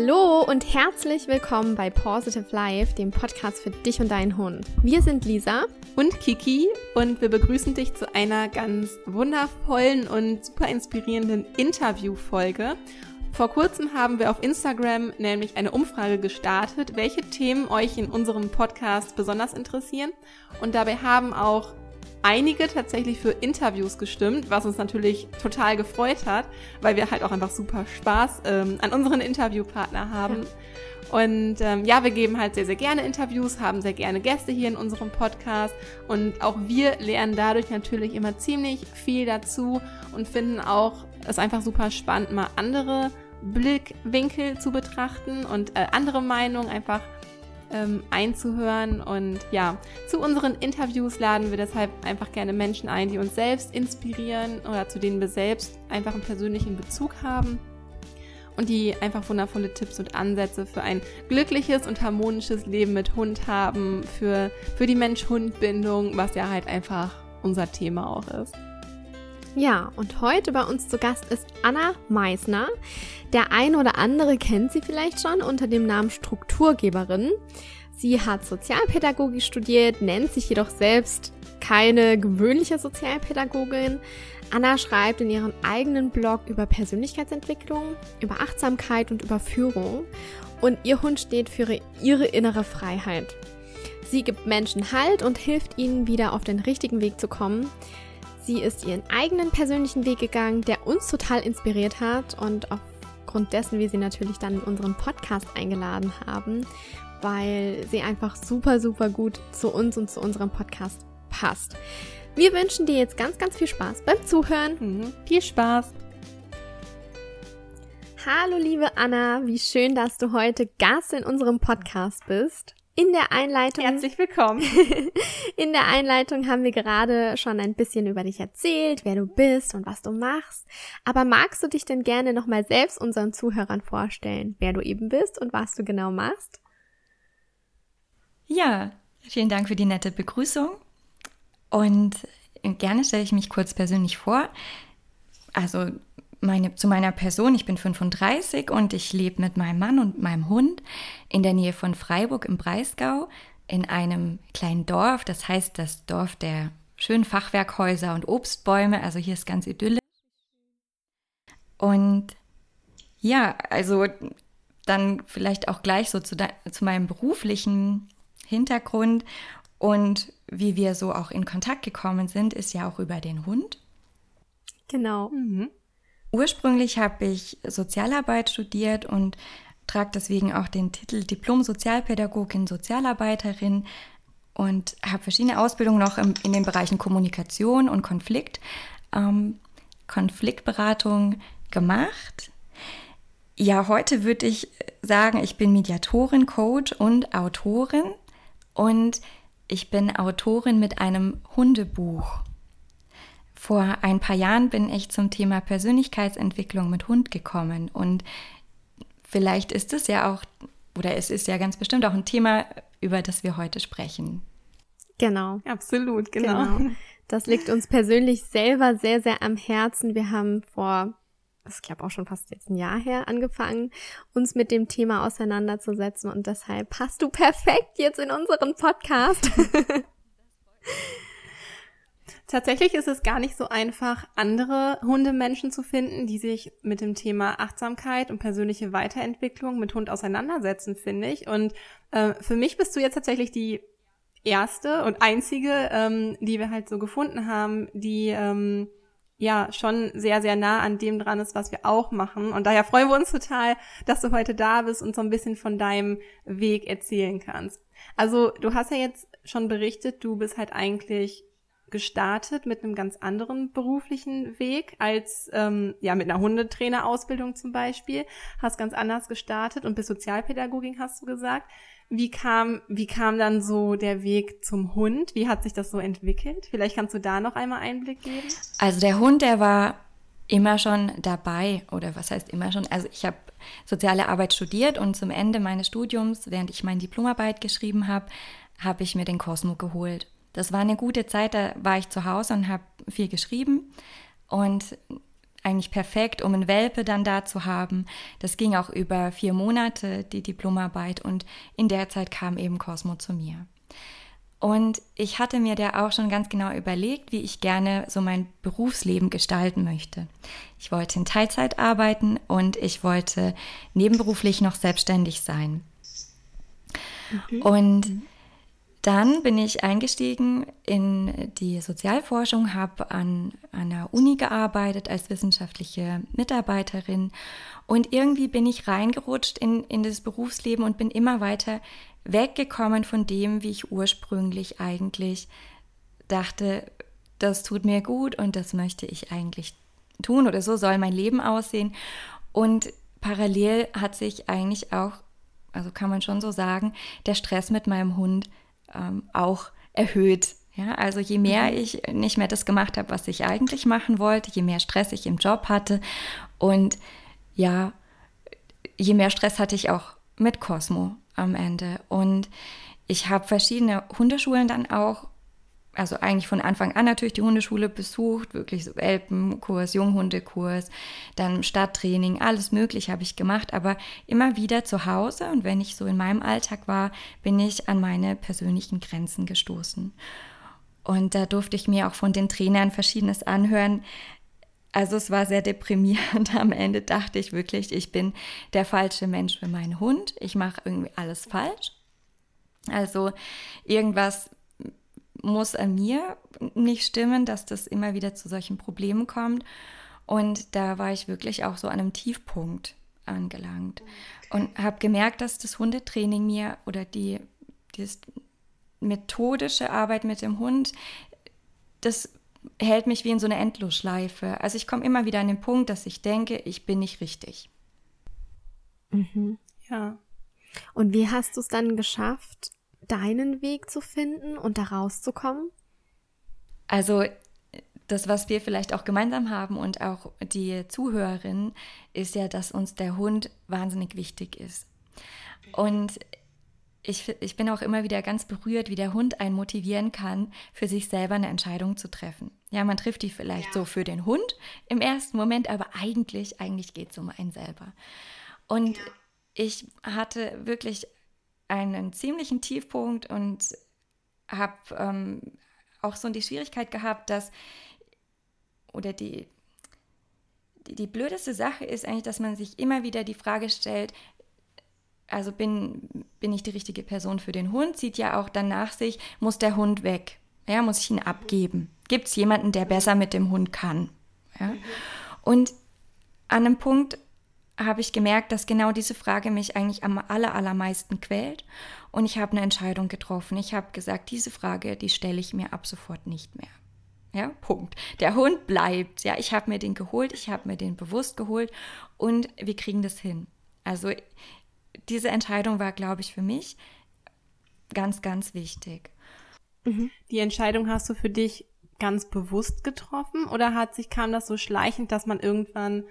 Hallo und herzlich willkommen bei Positive Life, dem Podcast für dich und deinen Hund. Wir sind Lisa und Kiki und wir begrüßen dich zu einer ganz wundervollen und super inspirierenden Interviewfolge. Vor kurzem haben wir auf Instagram nämlich eine Umfrage gestartet, welche Themen euch in unserem Podcast besonders interessieren. Und dabei haben auch einige tatsächlich für Interviews gestimmt, was uns natürlich total gefreut hat, weil wir halt auch einfach super Spaß ähm, an unseren Interviewpartner haben. Ja. Und ähm, ja, wir geben halt sehr, sehr gerne Interviews, haben sehr gerne Gäste hier in unserem Podcast und auch wir lernen dadurch natürlich immer ziemlich viel dazu und finden auch es einfach super spannend, mal andere Blickwinkel zu betrachten und äh, andere Meinungen einfach ähm, einzuhören. Und ja, zu unseren Interviews laden wir deshalb einfach gerne Menschen ein, die uns selbst inspirieren oder zu denen wir selbst einfach einen persönlichen Bezug haben und die einfach wundervolle Tipps und Ansätze für ein glückliches und harmonisches Leben mit Hund haben, für, für die Mensch-Hund-Bindung, was ja halt einfach unser Thema auch ist. Ja, und heute bei uns zu Gast ist Anna Meisner. Der ein oder andere kennt sie vielleicht schon unter dem Namen Strukturgeberin. Sie hat Sozialpädagogik studiert, nennt sich jedoch selbst keine gewöhnliche Sozialpädagogin. Anna schreibt in ihrem eigenen Blog über Persönlichkeitsentwicklung, über Achtsamkeit und über Führung. Und ihr Hund steht für ihre innere Freiheit. Sie gibt Menschen Halt und hilft ihnen wieder auf den richtigen Weg zu kommen. Sie ist ihren eigenen persönlichen Weg gegangen, der uns total inspiriert hat und aufgrund dessen wir sie natürlich dann in unseren Podcast eingeladen haben, weil sie einfach super, super gut zu uns und zu unserem Podcast passt. Wir wünschen dir jetzt ganz, ganz viel Spaß beim Zuhören. Mhm. Viel Spaß! Hallo liebe Anna, wie schön, dass du heute Gast in unserem Podcast bist. In der Einleitung. Herzlich willkommen. in der Einleitung haben wir gerade schon ein bisschen über dich erzählt, wer du bist und was du machst. Aber magst du dich denn gerne nochmal selbst unseren Zuhörern vorstellen, wer du eben bist und was du genau machst? Ja, vielen Dank für die nette Begrüßung. Und gerne stelle ich mich kurz persönlich vor. Also meine, zu meiner Person. Ich bin 35 und ich lebe mit meinem Mann und meinem Hund in der Nähe von Freiburg im Breisgau in einem kleinen Dorf. Das heißt das Dorf der schönen Fachwerkhäuser und Obstbäume. Also hier ist ganz idyllisch. Und ja, also dann vielleicht auch gleich so zu, zu meinem beruflichen Hintergrund und wie wir so auch in Kontakt gekommen sind, ist ja auch über den Hund. Genau. Mhm. Ursprünglich habe ich Sozialarbeit studiert und trage deswegen auch den Titel Diplom-Sozialpädagogin, Sozialarbeiterin und habe verschiedene Ausbildungen noch im, in den Bereichen Kommunikation und Konflikt, ähm, Konfliktberatung gemacht. Ja, heute würde ich sagen, ich bin Mediatorin, Coach und Autorin und ich bin Autorin mit einem Hundebuch. Vor ein paar Jahren bin ich zum Thema Persönlichkeitsentwicklung mit Hund gekommen und vielleicht ist es ja auch, oder es ist ja ganz bestimmt auch ein Thema, über das wir heute sprechen. Genau. Absolut, genau. genau. Das liegt uns persönlich selber sehr, sehr am Herzen. Wir haben vor, ich glaube auch schon fast jetzt ein Jahr her, angefangen, uns mit dem Thema auseinanderzusetzen und deshalb passt du perfekt jetzt in unseren Podcast. Tatsächlich ist es gar nicht so einfach, andere Hundemenschen zu finden, die sich mit dem Thema Achtsamkeit und persönliche Weiterentwicklung mit Hund auseinandersetzen, finde ich. Und äh, für mich bist du jetzt tatsächlich die erste und einzige, ähm, die wir halt so gefunden haben, die ähm, ja schon sehr, sehr nah an dem dran ist, was wir auch machen. Und daher freuen wir uns total, dass du heute da bist und so ein bisschen von deinem Weg erzählen kannst. Also du hast ja jetzt schon berichtet, du bist halt eigentlich gestartet mit einem ganz anderen beruflichen Weg als ähm, ja mit einer Hundetrainerausbildung zum Beispiel. Hast ganz anders gestartet und bist Sozialpädagogin, hast du gesagt. Wie kam, wie kam dann so der Weg zum Hund? Wie hat sich das so entwickelt? Vielleicht kannst du da noch einmal Einblick geben. Also der Hund, der war immer schon dabei oder was heißt immer schon? Also ich habe soziale Arbeit studiert und zum Ende meines Studiums, während ich meine Diplomarbeit geschrieben habe, habe ich mir den Cosmo geholt das war eine gute Zeit, da war ich zu Hause und habe viel geschrieben und eigentlich perfekt, um einen Welpe dann da zu haben. Das ging auch über vier Monate, die Diplomarbeit, und in der Zeit kam eben Cosmo zu mir. Und ich hatte mir da auch schon ganz genau überlegt, wie ich gerne so mein Berufsleben gestalten möchte. Ich wollte in Teilzeit arbeiten und ich wollte nebenberuflich noch selbstständig sein. Mhm. Und dann bin ich eingestiegen in die Sozialforschung, habe an, der Uni gearbeitet als wissenschaftliche Mitarbeiterin und irgendwie bin ich reingerutscht in, in das Berufsleben und bin immer weiter weggekommen von dem, wie ich ursprünglich eigentlich dachte, das tut mir gut und das möchte ich eigentlich tun oder so soll mein Leben aussehen. Und parallel hat sich eigentlich auch, also kann man schon so sagen, der Stress mit meinem Hund ähm, auch erhöht. Ja, also je mehr mhm. ich nicht mehr das gemacht habe, was ich eigentlich machen wollte, je mehr Stress ich im Job hatte und ja, je mehr Stress hatte ich auch mit Cosmo am Ende. Und ich habe verschiedene Hundeschulen dann auch, also eigentlich von Anfang an natürlich die Hundeschule besucht, wirklich so Welpenkurs, Junghundekurs, dann Stadttraining, alles mögliche habe ich gemacht, aber immer wieder zu Hause und wenn ich so in meinem Alltag war, bin ich an meine persönlichen Grenzen gestoßen. Und da durfte ich mir auch von den Trainern verschiedenes anhören, also es war sehr deprimierend. Am Ende dachte ich wirklich, ich bin der falsche Mensch für meinen Hund. Ich mache irgendwie alles falsch. Also irgendwas muss an mir nicht stimmen, dass das immer wieder zu solchen Problemen kommt. Und da war ich wirklich auch so an einem Tiefpunkt angelangt und habe gemerkt, dass das Hundetraining mir oder die, die methodische Arbeit mit dem Hund, das hält mich wie in so eine Endlosschleife. Also ich komme immer wieder an den Punkt, dass ich denke, ich bin nicht richtig. Mhm. Ja. Und wie hast du es dann geschafft, deinen Weg zu finden und da rauszukommen? Also das, was wir vielleicht auch gemeinsam haben und auch die Zuhörerinnen, ist ja, dass uns der Hund wahnsinnig wichtig ist. Und ich, ich bin auch immer wieder ganz berührt, wie der Hund einen motivieren kann, für sich selber eine Entscheidung zu treffen. Ja, man trifft die vielleicht ja. so für den Hund im ersten Moment, aber eigentlich, eigentlich geht es um einen selber. Und ja. ich hatte wirklich einen ziemlichen Tiefpunkt und habe ähm, auch so die Schwierigkeit gehabt, dass, oder die, die, die blödeste Sache ist eigentlich, dass man sich immer wieder die Frage stellt, also bin, bin ich die richtige Person für den Hund, zieht ja auch dann nach sich, muss der Hund weg. Ja, muss ich ihn abgeben? Gibt es jemanden, der besser mit dem Hund kann? Ja? Und an einem Punkt habe ich gemerkt, dass genau diese Frage mich eigentlich am aller, allermeisten quält. Und ich habe eine Entscheidung getroffen. Ich habe gesagt, diese Frage, die stelle ich mir ab sofort nicht mehr. Ja, Punkt. Der Hund bleibt. Ja, ich habe mir den geholt, ich habe mir den bewusst geholt und wir kriegen das hin. Also diese Entscheidung war, glaube ich, für mich ganz, ganz wichtig. Mhm. Die Entscheidung hast du für dich ganz bewusst getroffen oder hat sich, kam das so schleichend, dass man irgendwann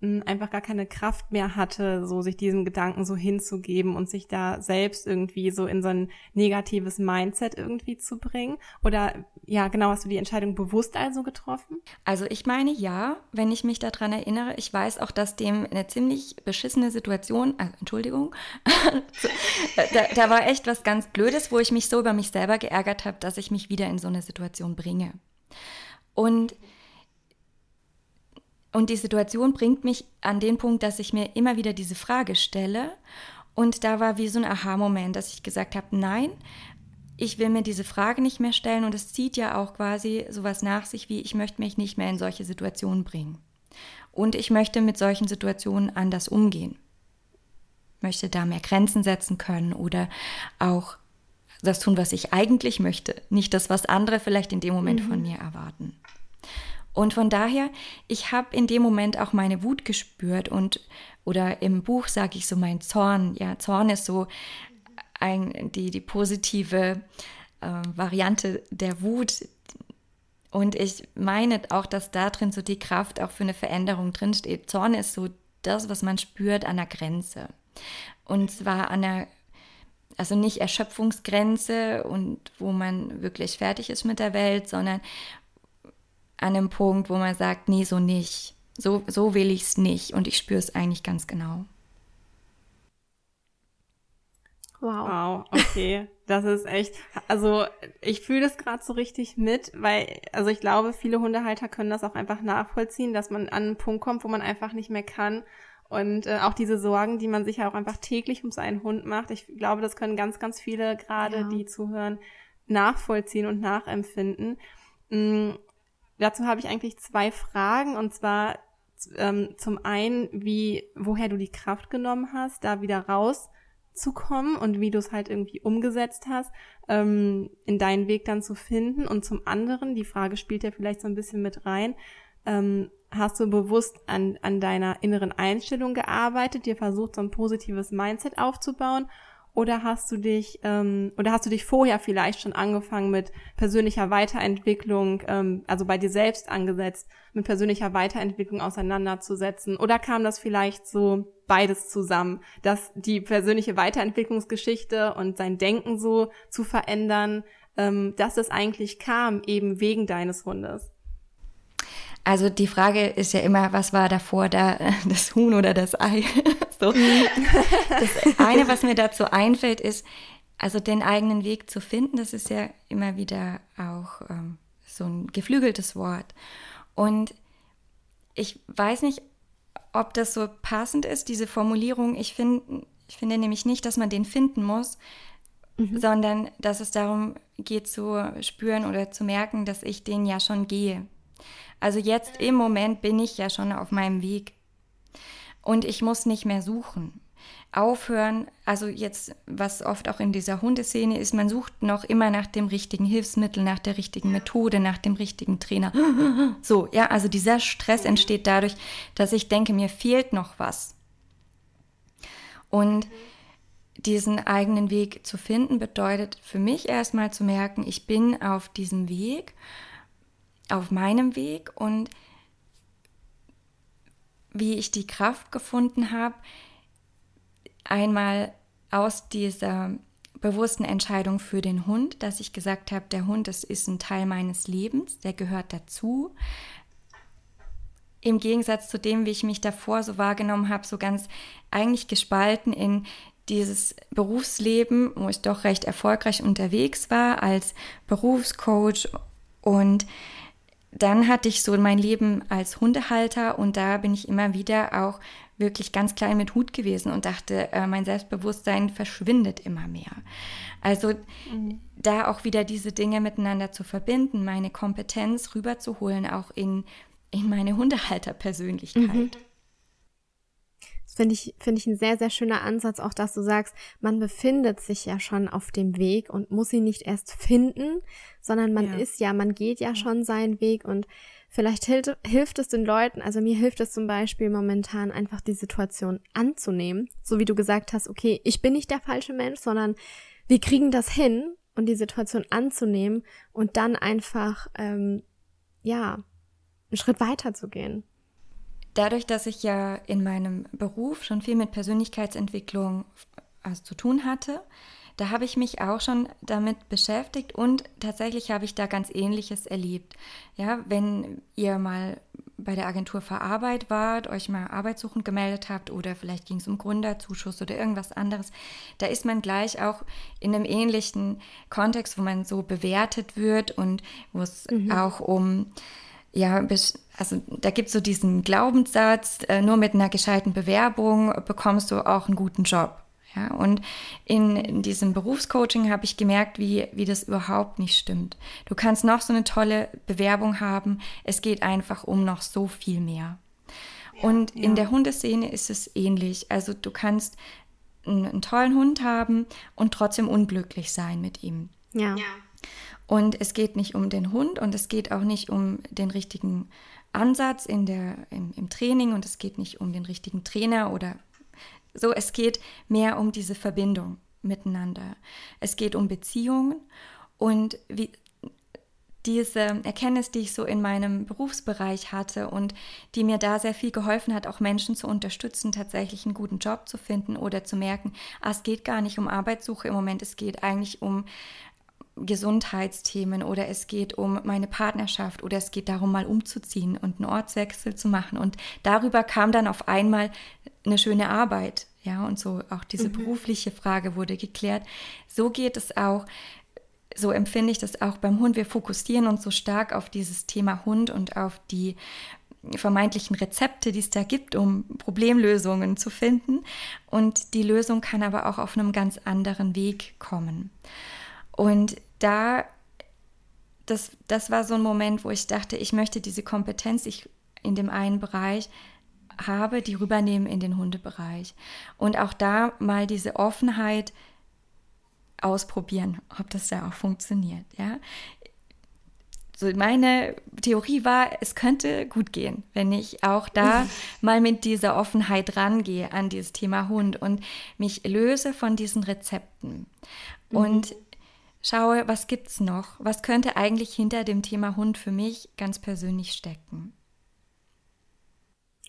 einfach gar keine Kraft mehr hatte, so sich diesen Gedanken so hinzugeben und sich da selbst irgendwie so in so ein negatives Mindset irgendwie zu bringen? Oder ja, genau, hast du die Entscheidung bewusst also getroffen? Also ich meine ja, wenn ich mich daran erinnere, ich weiß auch, dass dem eine ziemlich beschissene Situation, also Entschuldigung, da, da war echt was ganz Blödes, wo ich mich so über mich selber geärgert habe, dass ich mich wieder in so eine Situation bringe. Und und die Situation bringt mich an den Punkt, dass ich mir immer wieder diese Frage stelle. Und da war wie so ein Aha-Moment, dass ich gesagt habe, nein, ich will mir diese Frage nicht mehr stellen. Und es zieht ja auch quasi sowas nach sich wie, ich möchte mich nicht mehr in solche Situationen bringen. Und ich möchte mit solchen Situationen anders umgehen. Möchte da mehr Grenzen setzen können oder auch das tun, was ich eigentlich möchte. Nicht das, was andere vielleicht in dem Moment mhm. von mir erwarten. Und von daher, ich habe in dem Moment auch meine Wut gespürt und oder im Buch sage ich so mein Zorn. Ja, Zorn ist so ein, die, die positive äh, Variante der Wut. Und ich meine auch, dass da drin so die Kraft auch für eine Veränderung drinsteht. Zorn ist so das, was man spürt an der Grenze. Und zwar an der also nicht Erschöpfungsgrenze und wo man wirklich fertig ist mit der Welt, sondern an einem Punkt, wo man sagt, nee, so nicht. so, so will ich es nicht und ich spüre es eigentlich ganz genau. Wow. Wow, okay. Das ist echt, also ich fühle das gerade so richtig mit, weil, also ich glaube, viele Hundehalter können das auch einfach nachvollziehen, dass man an einen Punkt kommt, wo man einfach nicht mehr kann. Und äh, auch diese Sorgen, die man sich ja auch einfach täglich um seinen Hund macht. Ich glaube, das können ganz, ganz viele gerade, ja. die zuhören, nachvollziehen und nachempfinden. Dazu habe ich eigentlich zwei Fragen und zwar ähm, zum einen, wie, woher du die Kraft genommen hast, da wieder raus zu kommen und wie du es halt irgendwie umgesetzt hast, ähm, in deinen Weg dann zu finden. Und zum anderen, die Frage spielt ja vielleicht so ein bisschen mit rein, ähm, hast du bewusst an, an deiner inneren Einstellung gearbeitet, dir versucht, so ein positives Mindset aufzubauen oder hast du dich, ähm, oder hast du dich vorher vielleicht schon angefangen mit persönlicher Weiterentwicklung, ähm, also bei dir selbst angesetzt, mit persönlicher Weiterentwicklung auseinanderzusetzen? Oder kam das vielleicht so beides zusammen, dass die persönliche Weiterentwicklungsgeschichte und sein Denken so zu verändern, ähm, dass es eigentlich kam, eben wegen deines Hundes? Also die Frage ist ja immer, was war davor da, das Huhn oder das Ei? So. Das eine, was mir dazu einfällt, ist, also den eigenen Weg zu finden, das ist ja immer wieder auch ähm, so ein geflügeltes Wort. Und ich weiß nicht, ob das so passend ist, diese Formulierung. Ich, find, ich finde nämlich nicht, dass man den finden muss, mhm. sondern dass es darum geht zu spüren oder zu merken, dass ich den ja schon gehe. Also jetzt im Moment bin ich ja schon auf meinem Weg und ich muss nicht mehr suchen. Aufhören, also jetzt, was oft auch in dieser Hundeszene ist, man sucht noch immer nach dem richtigen Hilfsmittel, nach der richtigen Methode, nach dem richtigen Trainer. So, ja, also dieser Stress entsteht dadurch, dass ich denke, mir fehlt noch was. Und diesen eigenen Weg zu finden, bedeutet für mich erstmal zu merken, ich bin auf diesem Weg auf meinem Weg und wie ich die Kraft gefunden habe, einmal aus dieser bewussten Entscheidung für den Hund, dass ich gesagt habe, der Hund, das ist ein Teil meines Lebens, der gehört dazu. Im Gegensatz zu dem, wie ich mich davor so wahrgenommen habe, so ganz eigentlich gespalten in dieses Berufsleben, wo ich doch recht erfolgreich unterwegs war als Berufscoach und dann hatte ich so mein Leben als Hundehalter und da bin ich immer wieder auch wirklich ganz klein mit Hut gewesen und dachte, äh, mein Selbstbewusstsein verschwindet immer mehr. Also mhm. da auch wieder diese Dinge miteinander zu verbinden, meine Kompetenz rüberzuholen, auch in, in meine Hundehalterpersönlichkeit. Mhm finde ich, finde ich ein sehr, sehr schöner Ansatz, auch dass du sagst, man befindet sich ja schon auf dem Weg und muss ihn nicht erst finden, sondern man ja. ist ja, man geht ja schon seinen Weg und vielleicht hilft, hilft es den Leuten, also mir hilft es zum Beispiel momentan einfach die Situation anzunehmen, so wie du gesagt hast, okay, ich bin nicht der falsche Mensch, sondern wir kriegen das hin und die Situation anzunehmen und dann einfach, ähm, ja, einen Schritt weiter zu gehen dadurch, dass ich ja in meinem Beruf schon viel mit Persönlichkeitsentwicklung also, zu tun hatte, da habe ich mich auch schon damit beschäftigt und tatsächlich habe ich da ganz Ähnliches erlebt. Ja, wenn ihr mal bei der Agentur für Arbeit wart, euch mal arbeitssuchend gemeldet habt oder vielleicht ging es um Gründerzuschuss oder irgendwas anderes, da ist man gleich auch in einem ähnlichen Kontext, wo man so bewertet wird und wo es mhm. auch um ja, also da gibt es so diesen Glaubenssatz, äh, nur mit einer gescheiten Bewerbung bekommst du auch einen guten Job. Ja, und in, in diesem Berufscoaching habe ich gemerkt, wie, wie das überhaupt nicht stimmt. Du kannst noch so eine tolle Bewerbung haben, es geht einfach um noch so viel mehr. und ja. in der Hundeszene ist es ähnlich. Also du kannst einen, einen tollen Hund haben und trotzdem unglücklich sein mit ihm. Ja. ja. Und es geht nicht um den Hund und es geht auch nicht um den richtigen Ansatz in der, im, im Training und es geht nicht um den richtigen Trainer oder so. Es geht mehr um diese Verbindung miteinander. Es geht um Beziehungen und wie, diese Erkenntnis, die ich so in meinem Berufsbereich hatte und die mir da sehr viel geholfen hat, auch Menschen zu unterstützen, tatsächlich einen guten Job zu finden oder zu merken, ah, es geht gar nicht um Arbeitssuche im Moment, es geht eigentlich um Gesundheitsthemen oder es geht um meine Partnerschaft oder es geht darum, mal umzuziehen und einen Ortswechsel zu machen. Und darüber kam dann auf einmal eine schöne Arbeit. Ja, und so auch diese mhm. berufliche Frage wurde geklärt. So geht es auch, so empfinde ich das auch beim Hund. Wir fokussieren uns so stark auf dieses Thema Hund und auf die vermeintlichen Rezepte, die es da gibt, um Problemlösungen zu finden. Und die Lösung kann aber auch auf einem ganz anderen Weg kommen. Und da, das, das war so ein Moment, wo ich dachte, ich möchte diese Kompetenz, ich in dem einen Bereich habe, die rübernehmen in den Hundebereich. Und auch da mal diese Offenheit ausprobieren, ob das da auch funktioniert. Ja? So meine Theorie war, es könnte gut gehen, wenn ich auch da mal mit dieser Offenheit rangehe an dieses Thema Hund und mich löse von diesen Rezepten. Mhm. Schaue, was gibt es noch? Was könnte eigentlich hinter dem Thema Hund für mich ganz persönlich stecken?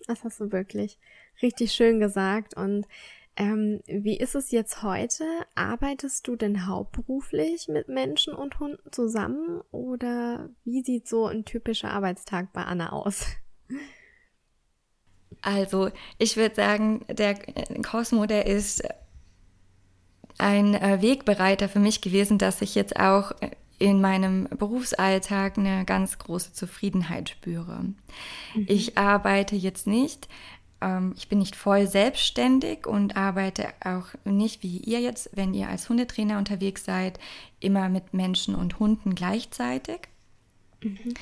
Das hast du wirklich richtig schön gesagt. Und ähm, wie ist es jetzt heute? Arbeitest du denn hauptberuflich mit Menschen und Hunden zusammen oder wie sieht so ein typischer Arbeitstag bei Anna aus? Also, ich würde sagen, der Cosmo, der ist ein äh, Wegbereiter für mich gewesen, dass ich jetzt auch in meinem Berufsalltag eine ganz große Zufriedenheit spüre. Mhm. Ich arbeite jetzt nicht, ähm, ich bin nicht voll selbstständig und arbeite auch nicht wie ihr jetzt, wenn ihr als Hundetrainer unterwegs seid, immer mit Menschen und Hunden gleichzeitig. Mhm.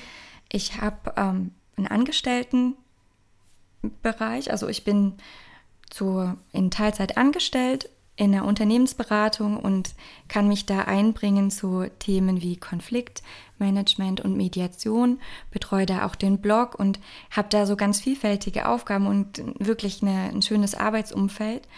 Ich habe ähm, einen Angestelltenbereich, also ich bin zu, in Teilzeit angestellt in der Unternehmensberatung und kann mich da einbringen zu Themen wie Konfliktmanagement und Mediation, betreue da auch den Blog und habe da so ganz vielfältige Aufgaben und wirklich eine, ein schönes Arbeitsumfeld.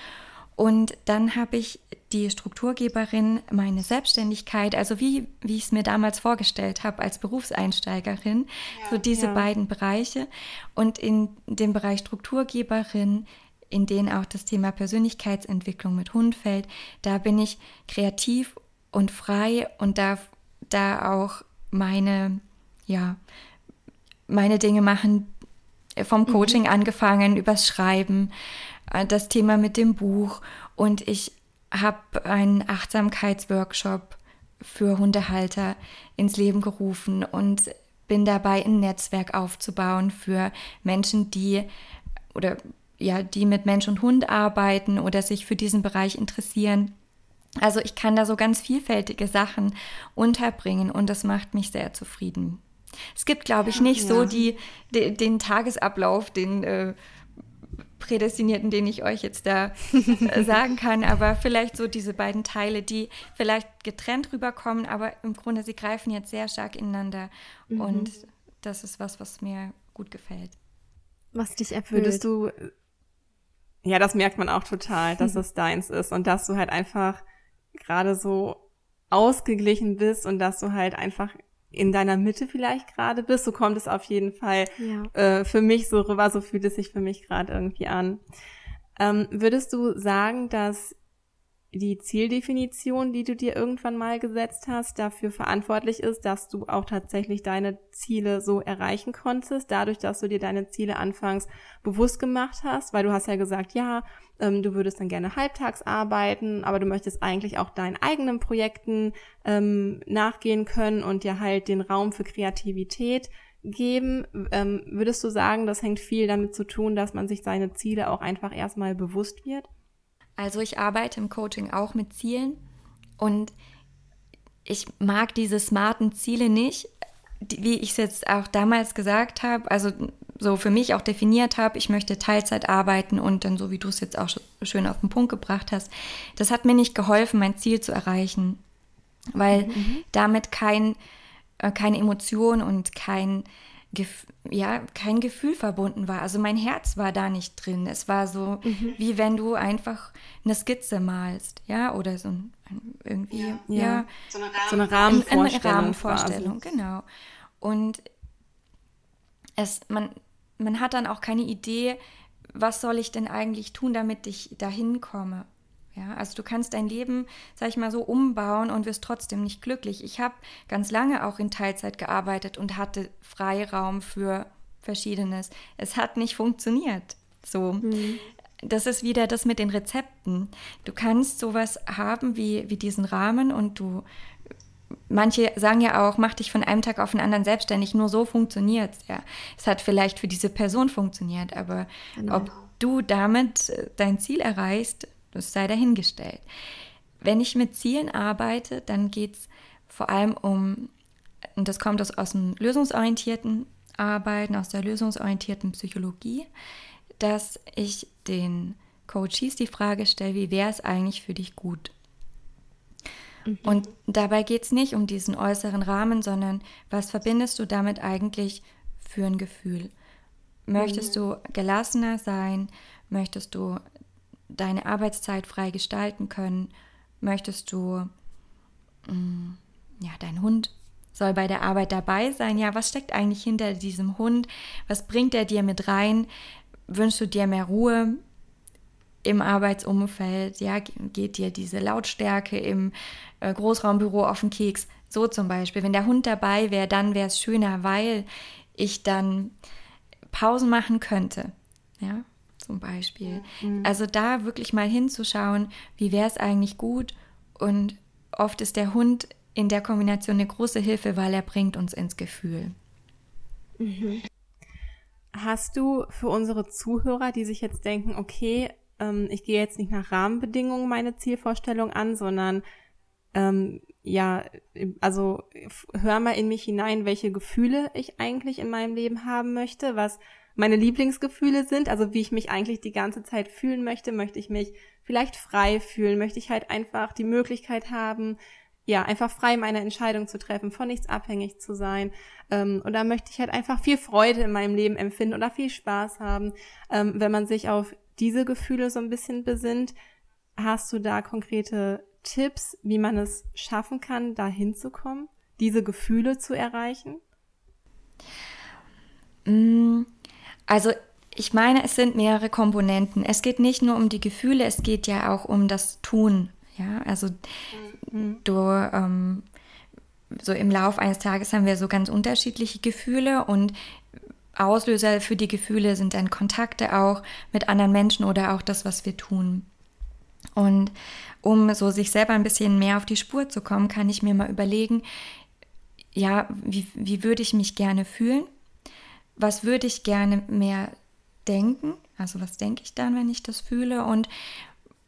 Und dann habe ich die Strukturgeberin, meine Selbstständigkeit, also wie, wie ich es mir damals vorgestellt habe als Berufseinsteigerin, ja, so diese ja. beiden Bereiche. Und in dem Bereich Strukturgeberin in denen auch das Thema Persönlichkeitsentwicklung mit Hund fällt, da bin ich kreativ und frei und darf da auch meine, ja, meine Dinge machen, vom mhm. Coaching mhm. angefangen, übers Schreiben, äh, das Thema mit dem Buch und ich habe einen Achtsamkeitsworkshop für Hundehalter ins Leben gerufen und bin dabei, ein Netzwerk aufzubauen für Menschen, die oder ja, die mit Mensch und Hund arbeiten oder sich für diesen Bereich interessieren. Also ich kann da so ganz vielfältige Sachen unterbringen und das macht mich sehr zufrieden. Es gibt, glaube ich, nicht ja. so die, de, den Tagesablauf, den äh, prädestinierten, den ich euch jetzt da äh, sagen kann, aber vielleicht so diese beiden Teile, die vielleicht getrennt rüberkommen, aber im Grunde sie greifen jetzt sehr stark ineinander mhm. und das ist was, was mir gut gefällt. Was dich erfüllt. Würdest du ja, das merkt man auch total, dass es deins ist und dass du halt einfach gerade so ausgeglichen bist und dass du halt einfach in deiner Mitte vielleicht gerade bist. So kommt es auf jeden Fall ja. äh, für mich so rüber, so fühlt es sich für mich gerade irgendwie an. Ähm, würdest du sagen, dass die Zieldefinition, die du dir irgendwann mal gesetzt hast, dafür verantwortlich ist, dass du auch tatsächlich deine Ziele so erreichen konntest, dadurch, dass du dir deine Ziele anfangs bewusst gemacht hast, weil du hast ja gesagt, ja, ähm, du würdest dann gerne halbtags arbeiten, aber du möchtest eigentlich auch deinen eigenen Projekten ähm, nachgehen können und dir halt den Raum für Kreativität geben. Ähm, würdest du sagen, das hängt viel damit zu tun, dass man sich seine Ziele auch einfach erstmal bewusst wird? Also ich arbeite im Coaching auch mit Zielen und ich mag diese smarten Ziele nicht, wie ich es jetzt auch damals gesagt habe, also so für mich auch definiert habe, ich möchte Teilzeit arbeiten und dann so wie du es jetzt auch schön auf den Punkt gebracht hast, das hat mir nicht geholfen, mein Ziel zu erreichen, weil mhm. damit kein, äh, keine Emotion und kein ja, kein Gefühl verbunden war. Also mein Herz war da nicht drin. Es war so, mhm. wie wenn du einfach eine Skizze malst, ja, oder so ein, irgendwie, ja, ja. So, eine so eine Rahmenvorstellung. Eine, Rahmenvorstellung, genau. Und es, man, man hat dann auch keine Idee, was soll ich denn eigentlich tun, damit ich dahin komme. Ja, also du kannst dein Leben, sag ich mal so, umbauen und wirst trotzdem nicht glücklich. Ich habe ganz lange auch in Teilzeit gearbeitet und hatte Freiraum für Verschiedenes. Es hat nicht funktioniert. So. Mhm. Das ist wieder das mit den Rezepten. Du kannst sowas haben wie, wie diesen Rahmen und du manche sagen ja auch, mach dich von einem Tag auf den anderen selbstständig, nur so funktioniert es. Ja. Es hat vielleicht für diese Person funktioniert, aber genau. ob du damit äh, dein Ziel erreichst, das sei dahingestellt. Wenn ich mit Zielen arbeite, dann geht es vor allem um, und das kommt aus, aus dem lösungsorientierten Arbeiten, aus der lösungsorientierten Psychologie, dass ich den Coaches die Frage stelle, wie wäre es eigentlich für dich gut? Mhm. Und dabei geht es nicht um diesen äußeren Rahmen, sondern was verbindest du damit eigentlich für ein Gefühl? Möchtest mhm. du gelassener sein? Möchtest du deine Arbeitszeit frei gestalten können? Möchtest du, mh, mm, ja, dein Hund soll bei der Arbeit dabei sein? Ja, was steckt eigentlich hinter diesem Hund? Was bringt er dir mit rein? Wünschst du dir mehr Ruhe? im Arbeitsumfeld, ja, geht dir diese Lautstärke im äh, Großraumbüro auf den Keks. So zum Beispiel. Wenn der Hund dabei wäre, dann wäre es schöner, weil ich dann Pausen machen könnte. Ja, zum Beispiel. Mhm. Also da wirklich mal hinzuschauen, wie wäre es eigentlich gut. Und oft ist der Hund in der Kombination eine große Hilfe, weil er bringt uns ins Gefühl. Mhm. Hast du für unsere Zuhörer, die sich jetzt denken, okay, ähm, ich gehe jetzt nicht nach Rahmenbedingungen meine Zielvorstellung an, sondern ähm, ja, also hör mal in mich hinein, welche Gefühle ich eigentlich in meinem Leben haben möchte, was meine Lieblingsgefühle sind, also wie ich mich eigentlich die ganze Zeit fühlen möchte, möchte ich mich vielleicht frei fühlen, möchte ich halt einfach die Möglichkeit haben, ja, einfach frei meine Entscheidung zu treffen, von nichts abhängig zu sein. Ähm, und da möchte ich halt einfach viel Freude in meinem Leben empfinden oder viel Spaß haben, ähm, wenn man sich auf diese Gefühle so ein bisschen besinnt. Hast du da konkrete Tipps, wie man es schaffen kann, da hinzukommen, diese Gefühle zu erreichen? Mm, also ich meine, es sind mehrere Komponenten. Es geht nicht nur um die Gefühle, es geht ja auch um das Tun. Ja, also mhm. du ähm, so im Lauf eines Tages haben wir so ganz unterschiedliche Gefühle und Auslöser für die Gefühle sind dann Kontakte auch mit anderen Menschen oder auch das, was wir tun. Und um so sich selber ein bisschen mehr auf die Spur zu kommen, kann ich mir mal überlegen, ja, wie, wie würde ich mich gerne fühlen? Was würde ich gerne mehr denken? Also was denke ich dann, wenn ich das fühle? Und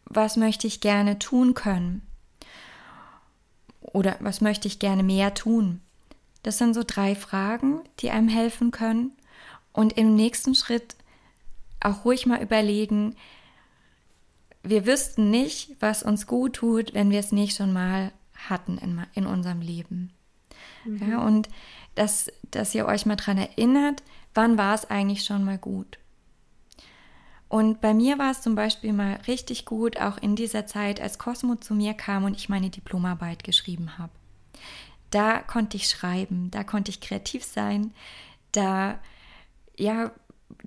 was möchte ich gerne tun können? Oder was möchte ich gerne mehr tun? Das sind so drei Fragen, die einem helfen können. Und im nächsten Schritt auch ruhig mal überlegen, wir wüssten nicht, was uns gut tut, wenn wir es nicht schon mal hatten in, in unserem Leben. Mhm. Ja, und dass, dass ihr euch mal daran erinnert, wann war es eigentlich schon mal gut. Und bei mir war es zum Beispiel mal richtig gut, auch in dieser Zeit, als Cosmo zu mir kam und ich meine Diplomarbeit geschrieben habe. Da konnte ich schreiben, da konnte ich kreativ sein, da ja,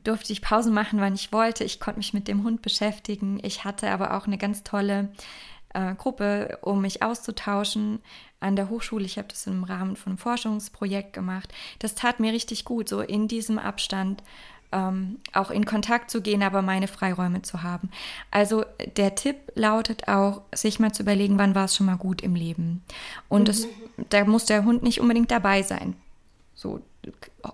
durfte ich Pausen machen, wann ich wollte. Ich konnte mich mit dem Hund beschäftigen. Ich hatte aber auch eine ganz tolle äh, Gruppe, um mich auszutauschen an der Hochschule. Ich habe das im Rahmen von einem Forschungsprojekt gemacht. Das tat mir richtig gut, so in diesem Abstand ähm, auch in Kontakt zu gehen, aber meine Freiräume zu haben. Also der Tipp lautet auch, sich mal zu überlegen, wann war es schon mal gut im Leben. Und mhm. das, da muss der Hund nicht unbedingt dabei sein. So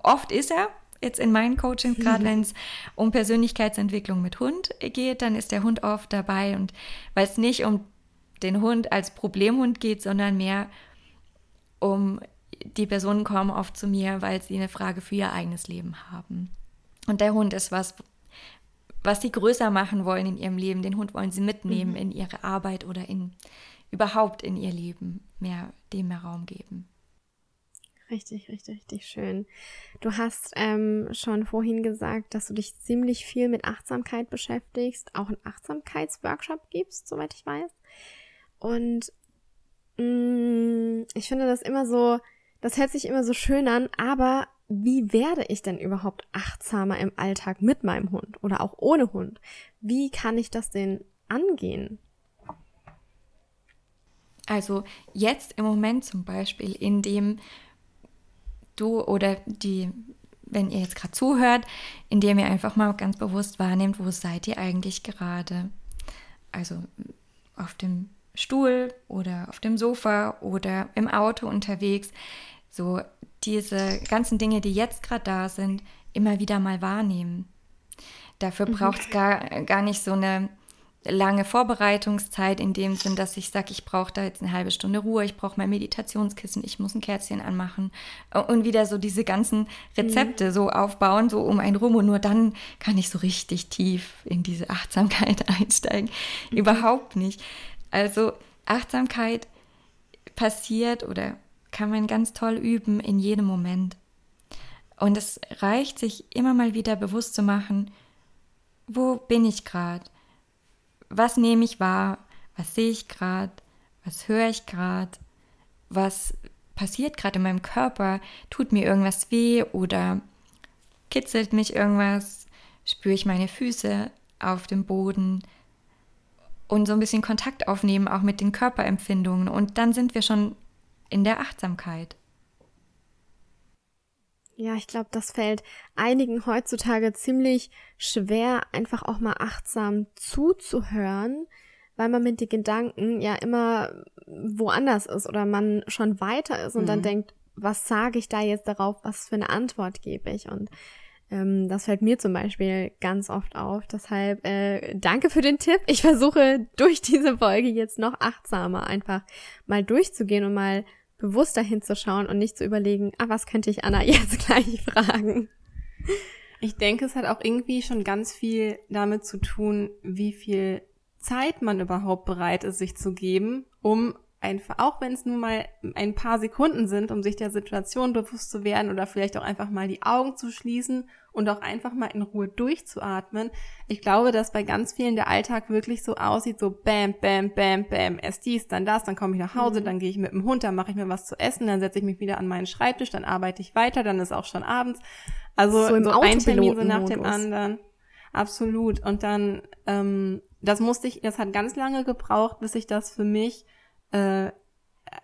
oft ist er, jetzt in meinen Coachings, gerade wenn es um Persönlichkeitsentwicklung mit Hund geht, dann ist der Hund oft dabei und weil es nicht um den Hund als Problemhund geht, sondern mehr um die Personen kommen oft zu mir, weil sie eine Frage für ihr eigenes Leben haben. Und der Hund ist was, was sie größer machen wollen in ihrem Leben. Den Hund wollen sie mitnehmen mhm. in ihre Arbeit oder in überhaupt in ihr Leben, mehr dem mehr Raum geben. Richtig, richtig, richtig schön. Du hast ähm, schon vorhin gesagt, dass du dich ziemlich viel mit Achtsamkeit beschäftigst, auch einen Achtsamkeitsworkshop gibst, soweit ich weiß. Und mh, mm, ich finde das immer so, das hört sich immer so schön an, aber wie werde ich denn überhaupt achtsamer im Alltag mit meinem Hund oder auch ohne Hund? Wie kann ich das denn angehen? Also jetzt im Moment zum Beispiel, in dem du oder die, wenn ihr jetzt gerade zuhört, indem ihr einfach mal ganz bewusst wahrnehmt, wo seid ihr eigentlich gerade? Also auf dem Stuhl oder auf dem Sofa oder im Auto unterwegs. So diese ganzen Dinge, die jetzt gerade da sind, immer wieder mal wahrnehmen. Dafür mhm. braucht es gar, gar nicht so eine lange Vorbereitungszeit in dem Sinn, dass ich sage, ich brauche da jetzt eine halbe Stunde Ruhe, ich brauche mein Meditationskissen, ich muss ein Kerzchen anmachen und wieder so diese ganzen Rezepte mhm. so aufbauen, so um ein rum und nur dann kann ich so richtig tief in diese Achtsamkeit einsteigen. Mhm. Überhaupt nicht. Also Achtsamkeit passiert oder kann man ganz toll üben in jedem Moment. Und es reicht, sich immer mal wieder bewusst zu machen, wo bin ich gerade? Was nehme ich wahr? Was sehe ich gerade? Was höre ich gerade? Was passiert gerade in meinem Körper? Tut mir irgendwas weh oder kitzelt mich irgendwas? Spüre ich meine Füße auf dem Boden? Und so ein bisschen Kontakt aufnehmen, auch mit den Körperempfindungen. Und dann sind wir schon in der Achtsamkeit. Ja, ich glaube, das fällt einigen heutzutage ziemlich schwer, einfach auch mal achtsam zuzuhören, weil man mit den Gedanken ja immer woanders ist oder man schon weiter ist und mhm. dann denkt, was sage ich da jetzt darauf, was für eine Antwort gebe ich? Und ähm, das fällt mir zum Beispiel ganz oft auf. Deshalb äh, danke für den Tipp. Ich versuche durch diese Folge jetzt noch achtsamer einfach mal durchzugehen und mal bewusster hinzuschauen und nicht zu überlegen, ah, was könnte ich Anna jetzt gleich fragen? Ich denke, es hat auch irgendwie schon ganz viel damit zu tun, wie viel Zeit man überhaupt bereit ist, sich zu geben, um einfach, auch wenn es nur mal ein paar Sekunden sind, um sich der Situation bewusst zu werden oder vielleicht auch einfach mal die Augen zu schließen und auch einfach mal in Ruhe durchzuatmen. Ich glaube, dass bei ganz vielen der Alltag wirklich so aussieht, so bam, bam, bam, bam, erst dies, dann das, dann komme ich nach Hause, mhm. dann gehe ich mit dem Hund, dann mache ich mir was zu essen, dann setze ich mich wieder an meinen Schreibtisch, dann arbeite ich weiter, dann ist auch schon abends. Also so, so ein Termin so nach dem anderen. Absolut. Und dann, ähm, das musste ich, das hat ganz lange gebraucht, bis ich das für mich äh,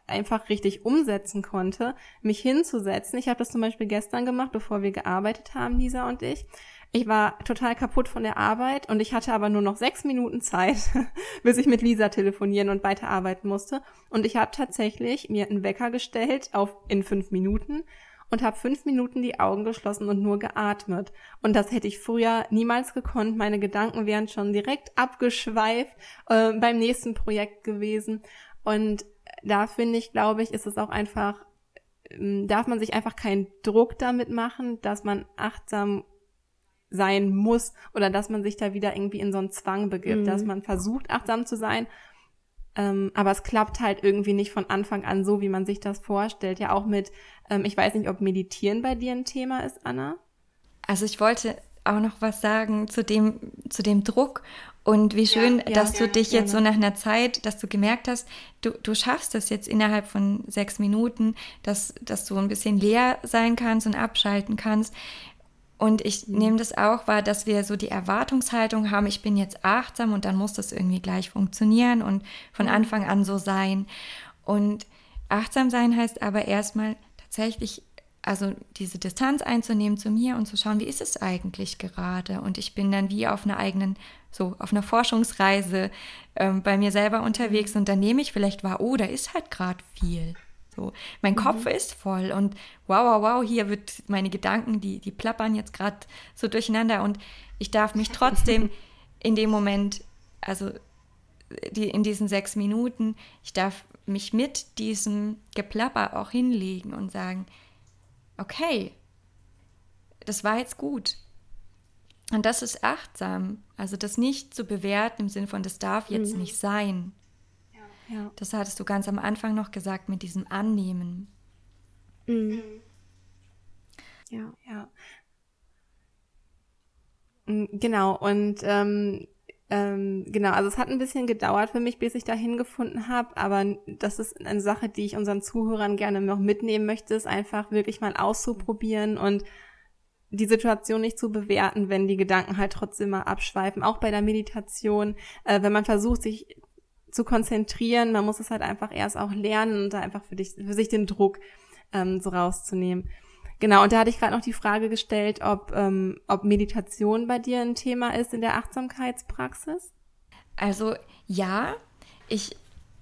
einfach richtig umsetzen konnte, mich hinzusetzen. Ich habe das zum Beispiel gestern gemacht, bevor wir gearbeitet haben, Lisa und ich. Ich war total kaputt von der Arbeit und ich hatte aber nur noch sechs Minuten Zeit, bis ich mit Lisa telefonieren und weiterarbeiten musste. Und ich habe tatsächlich mir einen Wecker gestellt auf in fünf Minuten und habe fünf Minuten die Augen geschlossen und nur geatmet. Und das hätte ich früher niemals gekonnt. Meine Gedanken wären schon direkt abgeschweift äh, beim nächsten Projekt gewesen. Und da finde ich, glaube ich, ist es auch einfach, ähm, darf man sich einfach keinen Druck damit machen, dass man achtsam sein muss oder dass man sich da wieder irgendwie in so einen Zwang begibt, mhm. dass man versucht, achtsam zu sein. Ähm, aber es klappt halt irgendwie nicht von Anfang an so, wie man sich das vorstellt. Ja, auch mit, ähm, ich weiß nicht, ob Meditieren bei dir ein Thema ist, Anna. Also ich wollte auch noch was sagen zu dem, zu dem Druck und wie schön, ja, ja, dass du dich jetzt so nach einer Zeit, dass du gemerkt hast, du, du schaffst das jetzt innerhalb von sechs Minuten, dass, dass du ein bisschen leer sein kannst und abschalten kannst. Und ich mhm. nehme das auch wahr, dass wir so die Erwartungshaltung haben, ich bin jetzt achtsam und dann muss das irgendwie gleich funktionieren und von Anfang an so sein. Und achtsam sein heißt aber erstmal tatsächlich also diese Distanz einzunehmen zu mir und zu schauen, wie ist es eigentlich gerade? Und ich bin dann wie auf einer eigenen, so auf einer Forschungsreise ähm, bei mir selber unterwegs und dann nehme ich vielleicht wahr, oh, da ist halt gerade viel. So, mein mhm. Kopf ist voll und wow, wow, wow, hier wird meine Gedanken, die, die plappern jetzt gerade so durcheinander und ich darf mich trotzdem in dem Moment, also die, in diesen sechs Minuten, ich darf mich mit diesem Geplapper auch hinlegen und sagen, okay, das war jetzt gut. Und das ist achtsam. Also das nicht zu bewerten im Sinne von, das darf jetzt mhm. nicht sein. Ja. Ja. Das hattest du ganz am Anfang noch gesagt mit diesem Annehmen. Mhm. mhm. Ja. ja. Mm, genau, und ähm, ähm, genau, also es hat ein bisschen gedauert für mich, bis ich dahin gefunden habe, aber das ist eine Sache, die ich unseren Zuhörern gerne noch mitnehmen möchte, ist einfach wirklich mal auszuprobieren und die Situation nicht zu bewerten, wenn die Gedanken halt trotzdem mal abschweifen. Auch bei der Meditation, äh, wenn man versucht, sich zu konzentrieren. Man muss es halt einfach erst auch lernen und da einfach für dich, für sich den Druck ähm, so rauszunehmen. Genau, und da hatte ich gerade noch die Frage gestellt, ob, ähm, ob Meditation bei dir ein Thema ist in der Achtsamkeitspraxis. Also ja, ich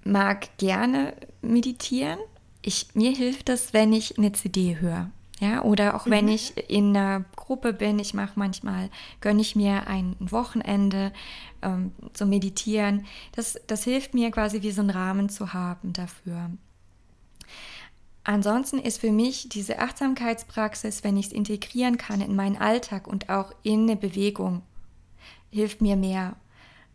mag gerne meditieren. Ich, mir hilft es, wenn ich eine CD höre. Ja, oder auch wenn mhm. ich in einer Gruppe bin, ich mache manchmal, gönne ich mir ein Wochenende ähm, zum Meditieren. Das, das hilft mir quasi wie so einen Rahmen zu haben dafür. Ansonsten ist für mich diese Achtsamkeitspraxis, wenn ich es integrieren kann in meinen Alltag und auch in eine Bewegung, hilft mir mehr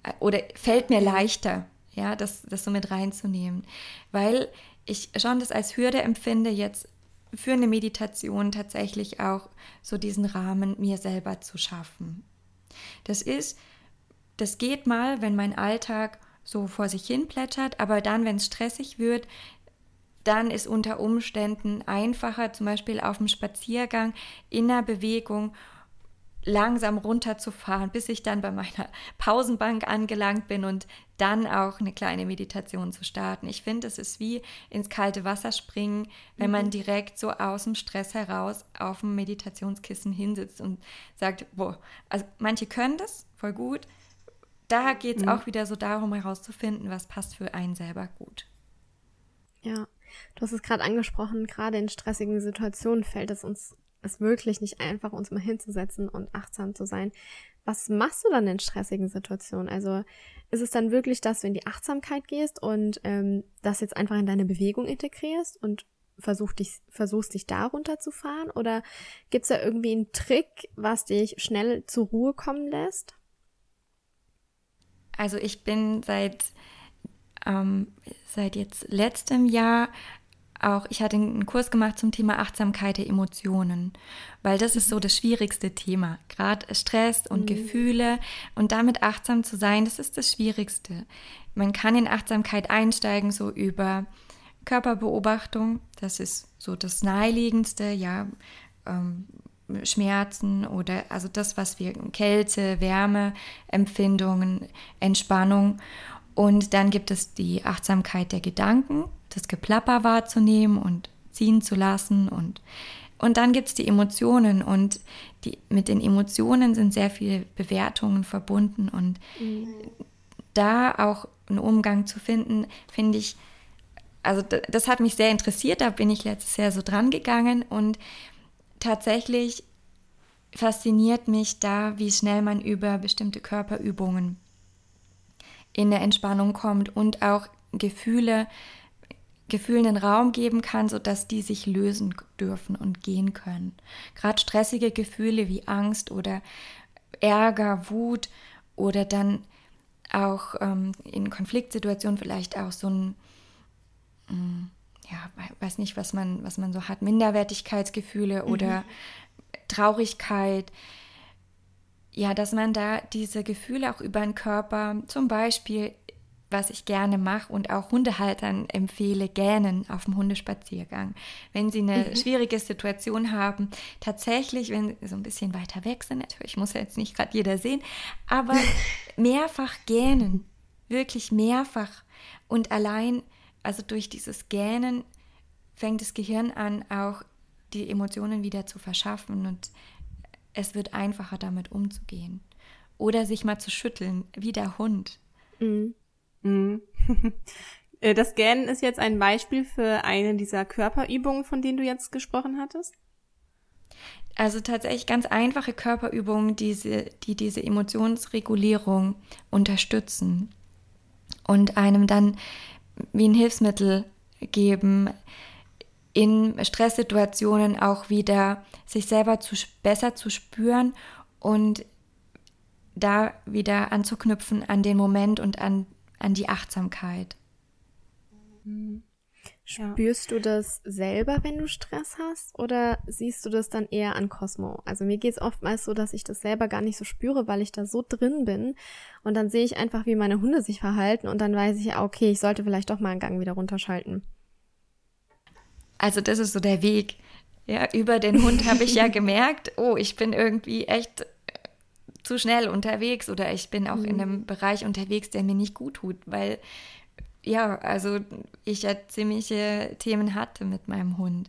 äh, oder fällt mir leichter, ja, das, das so mit reinzunehmen, weil ich schon das als Hürde empfinde, jetzt für eine Meditation tatsächlich auch so diesen Rahmen mir selber zu schaffen. Das ist, das geht mal, wenn mein Alltag so vor sich hin plätschert, aber dann, wenn es stressig wird, dann ist unter Umständen einfacher, zum Beispiel auf dem Spaziergang in der Bewegung langsam runterzufahren, bis ich dann bei meiner Pausenbank angelangt bin und dann auch eine kleine Meditation zu starten. Ich finde, es ist wie ins kalte Wasser springen, wenn mhm. man direkt so aus dem Stress heraus auf dem Meditationskissen hinsitzt und sagt, boah, also manche können das voll gut. Da geht es mhm. auch wieder so darum herauszufinden, was passt für einen selber gut. Ja, du hast es gerade angesprochen, gerade in stressigen Situationen fällt es uns ist wirklich nicht einfach, uns mal hinzusetzen und achtsam zu sein. Was machst du dann in stressigen Situationen? Also ist es dann wirklich, dass du in die Achtsamkeit gehst und ähm, das jetzt einfach in deine Bewegung integrierst und versuch dich, versuchst dich da runterzufahren? Oder gibt es da irgendwie einen Trick, was dich schnell zur Ruhe kommen lässt? Also ich bin seit, ähm, seit jetzt letztem Jahr auch, ich hatte einen Kurs gemacht zum Thema Achtsamkeit der Emotionen, weil das ist so mhm. das schwierigste Thema. Gerade Stress und mhm. Gefühle und damit achtsam zu sein, das ist das Schwierigste. Man kann in Achtsamkeit einsteigen, so über Körperbeobachtung, das ist so das Naheliegendste, ja, ähm, Schmerzen oder also das, was wir Kälte, Wärme, Empfindungen, Entspannung. Und dann gibt es die Achtsamkeit der Gedanken, das Geplapper wahrzunehmen und ziehen zu lassen. Und und dann gibt es die Emotionen. Und die, mit den Emotionen sind sehr viele Bewertungen verbunden. Und mhm. da auch einen Umgang zu finden, finde ich, also das hat mich sehr interessiert, da bin ich letztes Jahr so dran gegangen. Und tatsächlich fasziniert mich da, wie schnell man über bestimmte Körperübungen in der Entspannung kommt und auch Gefühle Gefühlen den Raum geben kann, sodass die sich lösen dürfen und gehen können. Gerade stressige Gefühle wie Angst oder Ärger, Wut oder dann auch ähm, in Konfliktsituationen vielleicht auch so ein, ähm, ja, weiß nicht, was man, was man so hat, Minderwertigkeitsgefühle mhm. oder Traurigkeit. Ja, dass man da diese Gefühle auch über den Körper zum Beispiel was ich gerne mache und auch Hundehaltern empfehle, gähnen auf dem Hundespaziergang. Wenn sie eine mhm. schwierige Situation haben, tatsächlich, wenn sie so ein bisschen weiter weg sind, natürlich muss ja jetzt nicht gerade jeder sehen, aber mehrfach gähnen, wirklich mehrfach. Und allein, also durch dieses Gähnen fängt das Gehirn an, auch die Emotionen wieder zu verschaffen und es wird einfacher damit umzugehen. Oder sich mal zu schütteln, wie der Hund. Mhm. Mhm. Äh, das Gähnen ist jetzt ein Beispiel für eine dieser Körperübungen, von denen du jetzt gesprochen hattest? Also tatsächlich ganz einfache Körperübungen, diese, die diese Emotionsregulierung unterstützen und einem dann wie ein Hilfsmittel geben, in Stresssituationen auch wieder sich selber zu, besser zu spüren und da wieder anzuknüpfen an den Moment und an an die Achtsamkeit. Mhm. Spürst du das selber, wenn du Stress hast, oder siehst du das dann eher an Cosmo? Also mir geht es oftmals so, dass ich das selber gar nicht so spüre, weil ich da so drin bin. Und dann sehe ich einfach, wie meine Hunde sich verhalten und dann weiß ich, okay, ich sollte vielleicht doch mal einen Gang wieder runterschalten. Also das ist so der Weg. Ja, über den Hund habe ich ja gemerkt, oh, ich bin irgendwie echt zu schnell unterwegs oder ich bin auch mhm. in einem Bereich unterwegs, der mir nicht gut tut, weil ja, also ich ja ziemliche Themen hatte mit meinem Hund.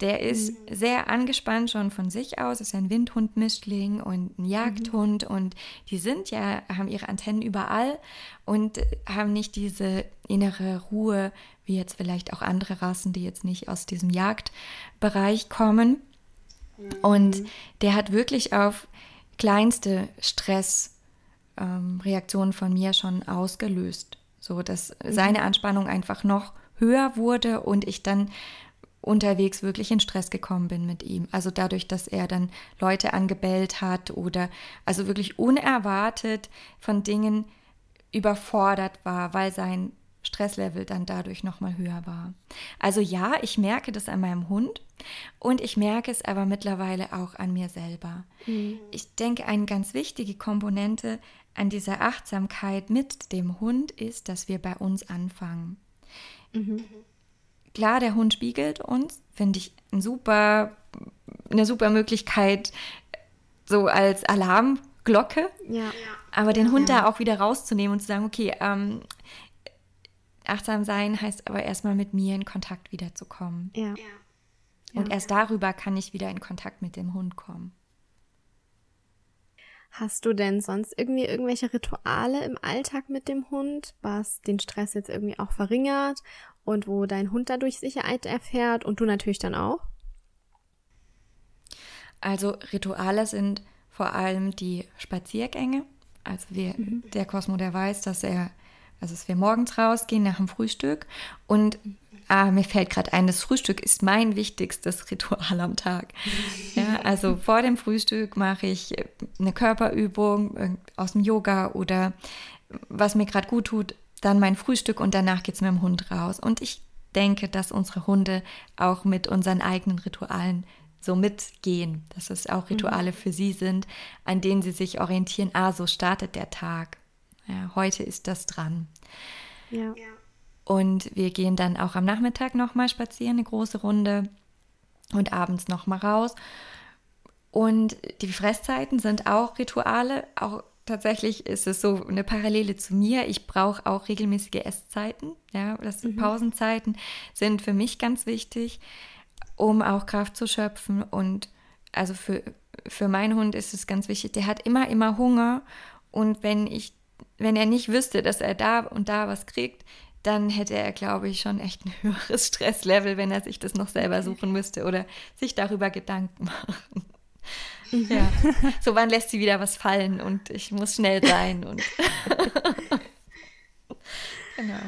Der ist mhm. sehr angespannt schon von sich aus, ist ein Windhund-Mischling und ein Jagdhund mhm. und die sind ja, haben ihre Antennen überall und haben nicht diese innere Ruhe, wie jetzt vielleicht auch andere Rassen, die jetzt nicht aus diesem Jagdbereich kommen. Mhm. Und der hat wirklich auf kleinste Stressreaktionen ähm, von mir schon ausgelöst. So, dass mhm. seine Anspannung einfach noch höher wurde und ich dann unterwegs wirklich in Stress gekommen bin mit ihm. Also dadurch, dass er dann Leute angebellt hat oder also wirklich unerwartet von Dingen überfordert war, weil sein Stresslevel dann dadurch nochmal höher war. Also ja, ich merke das an meinem Hund und ich merke es aber mittlerweile auch an mir selber. Mhm. Ich denke, eine ganz wichtige Komponente an dieser Achtsamkeit mit dem Hund ist, dass wir bei uns anfangen. Mhm. Klar, der Hund spiegelt uns, finde ich ein super, eine super Möglichkeit, so als Alarmglocke. Ja. Aber den Hund ja. da auch wieder rauszunehmen und zu sagen, okay, ähm, achtsam sein heißt aber erstmal mit mir in Kontakt wiederzukommen. Ja. Und erst darüber kann ich wieder in Kontakt mit dem Hund kommen. Hast du denn sonst irgendwie irgendwelche Rituale im Alltag mit dem Hund, was den Stress jetzt irgendwie auch verringert und wo dein Hund dadurch Sicherheit erfährt und du natürlich dann auch? Also Rituale sind vor allem die Spaziergänge. Also wir, mhm. der Cosmo, der weiß, dass er, also dass wir morgens rausgehen nach dem Frühstück und ah, mir fällt gerade ein, das Frühstück ist mein wichtigstes Ritual am Tag. Ja, also vor dem Frühstück mache ich eine Körperübung aus dem Yoga oder was mir gerade gut tut, dann mein Frühstück und danach geht es mit dem Hund raus. Und ich denke, dass unsere Hunde auch mit unseren eigenen Ritualen so mitgehen, dass es auch Rituale mhm. für sie sind, an denen sie sich orientieren. Ah, so startet der Tag. Ja, heute ist das dran. Ja. Und wir gehen dann auch am Nachmittag nochmal spazieren, eine große Runde und abends nochmal raus. Und die Fresszeiten sind auch Rituale. Auch tatsächlich ist es so eine Parallele zu mir. Ich brauche auch regelmäßige Esszeiten. Ja, das mhm. Pausenzeiten sind für mich ganz wichtig, um auch Kraft zu schöpfen. Und also für, für meinen Hund ist es ganz wichtig. Der hat immer, immer Hunger. Und wenn ich, wenn er nicht wüsste, dass er da und da was kriegt, dann hätte er, glaube ich, schon echt ein höheres Stresslevel, wenn er sich das noch selber suchen müsste oder sich darüber Gedanken machen. Mhm. Ja. So, wann lässt sie wieder was fallen und ich muss schnell sein und genau.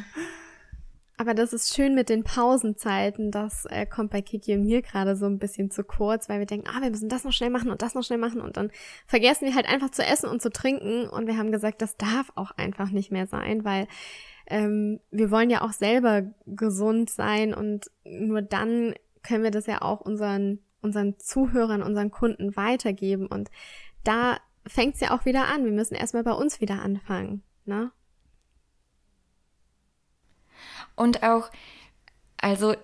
Aber das ist schön mit den Pausenzeiten. Das äh, kommt bei Kiki und mir gerade so ein bisschen zu kurz, weil wir denken, ah, wir müssen das noch schnell machen und das noch schnell machen und dann vergessen wir halt einfach zu essen und zu trinken. Und wir haben gesagt, das darf auch einfach nicht mehr sein, weil ähm, wir wollen ja auch selber gesund sein und nur dann können wir das ja auch unseren, unseren Zuhörern, unseren Kunden weitergeben. Und da fängt es ja auch wieder an. Wir müssen erstmal bei uns wieder anfangen. Ne? Und auch, also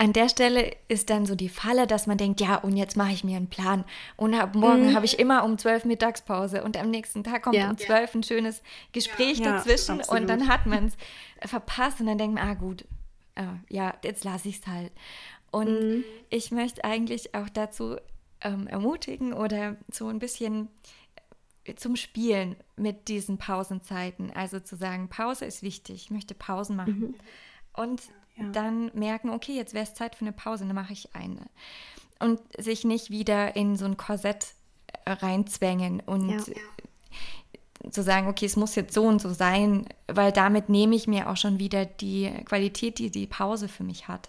an der Stelle ist dann so die Falle, dass man denkt, ja, und jetzt mache ich mir einen Plan. Und ab morgen mhm. habe ich immer um zwölf Mittagspause und am nächsten Tag kommt ja. um zwölf ein schönes Gespräch ja. dazwischen ja, und dann hat man es verpasst und dann denkt man, ah gut, äh, ja, jetzt lasse ich es halt. Und mhm. ich möchte eigentlich auch dazu ähm, ermutigen oder so ein bisschen äh, zum Spielen mit diesen Pausenzeiten. Also zu sagen, Pause ist wichtig, ich möchte Pausen machen. Mhm. Und ja. dann merken, okay, jetzt wäre es Zeit für eine Pause, dann mache ich eine. Und sich nicht wieder in so ein Korsett äh, reinzwängen und ja. zu sagen, okay, es muss jetzt so und so sein, weil damit nehme ich mir auch schon wieder die Qualität, die die Pause für mich hat.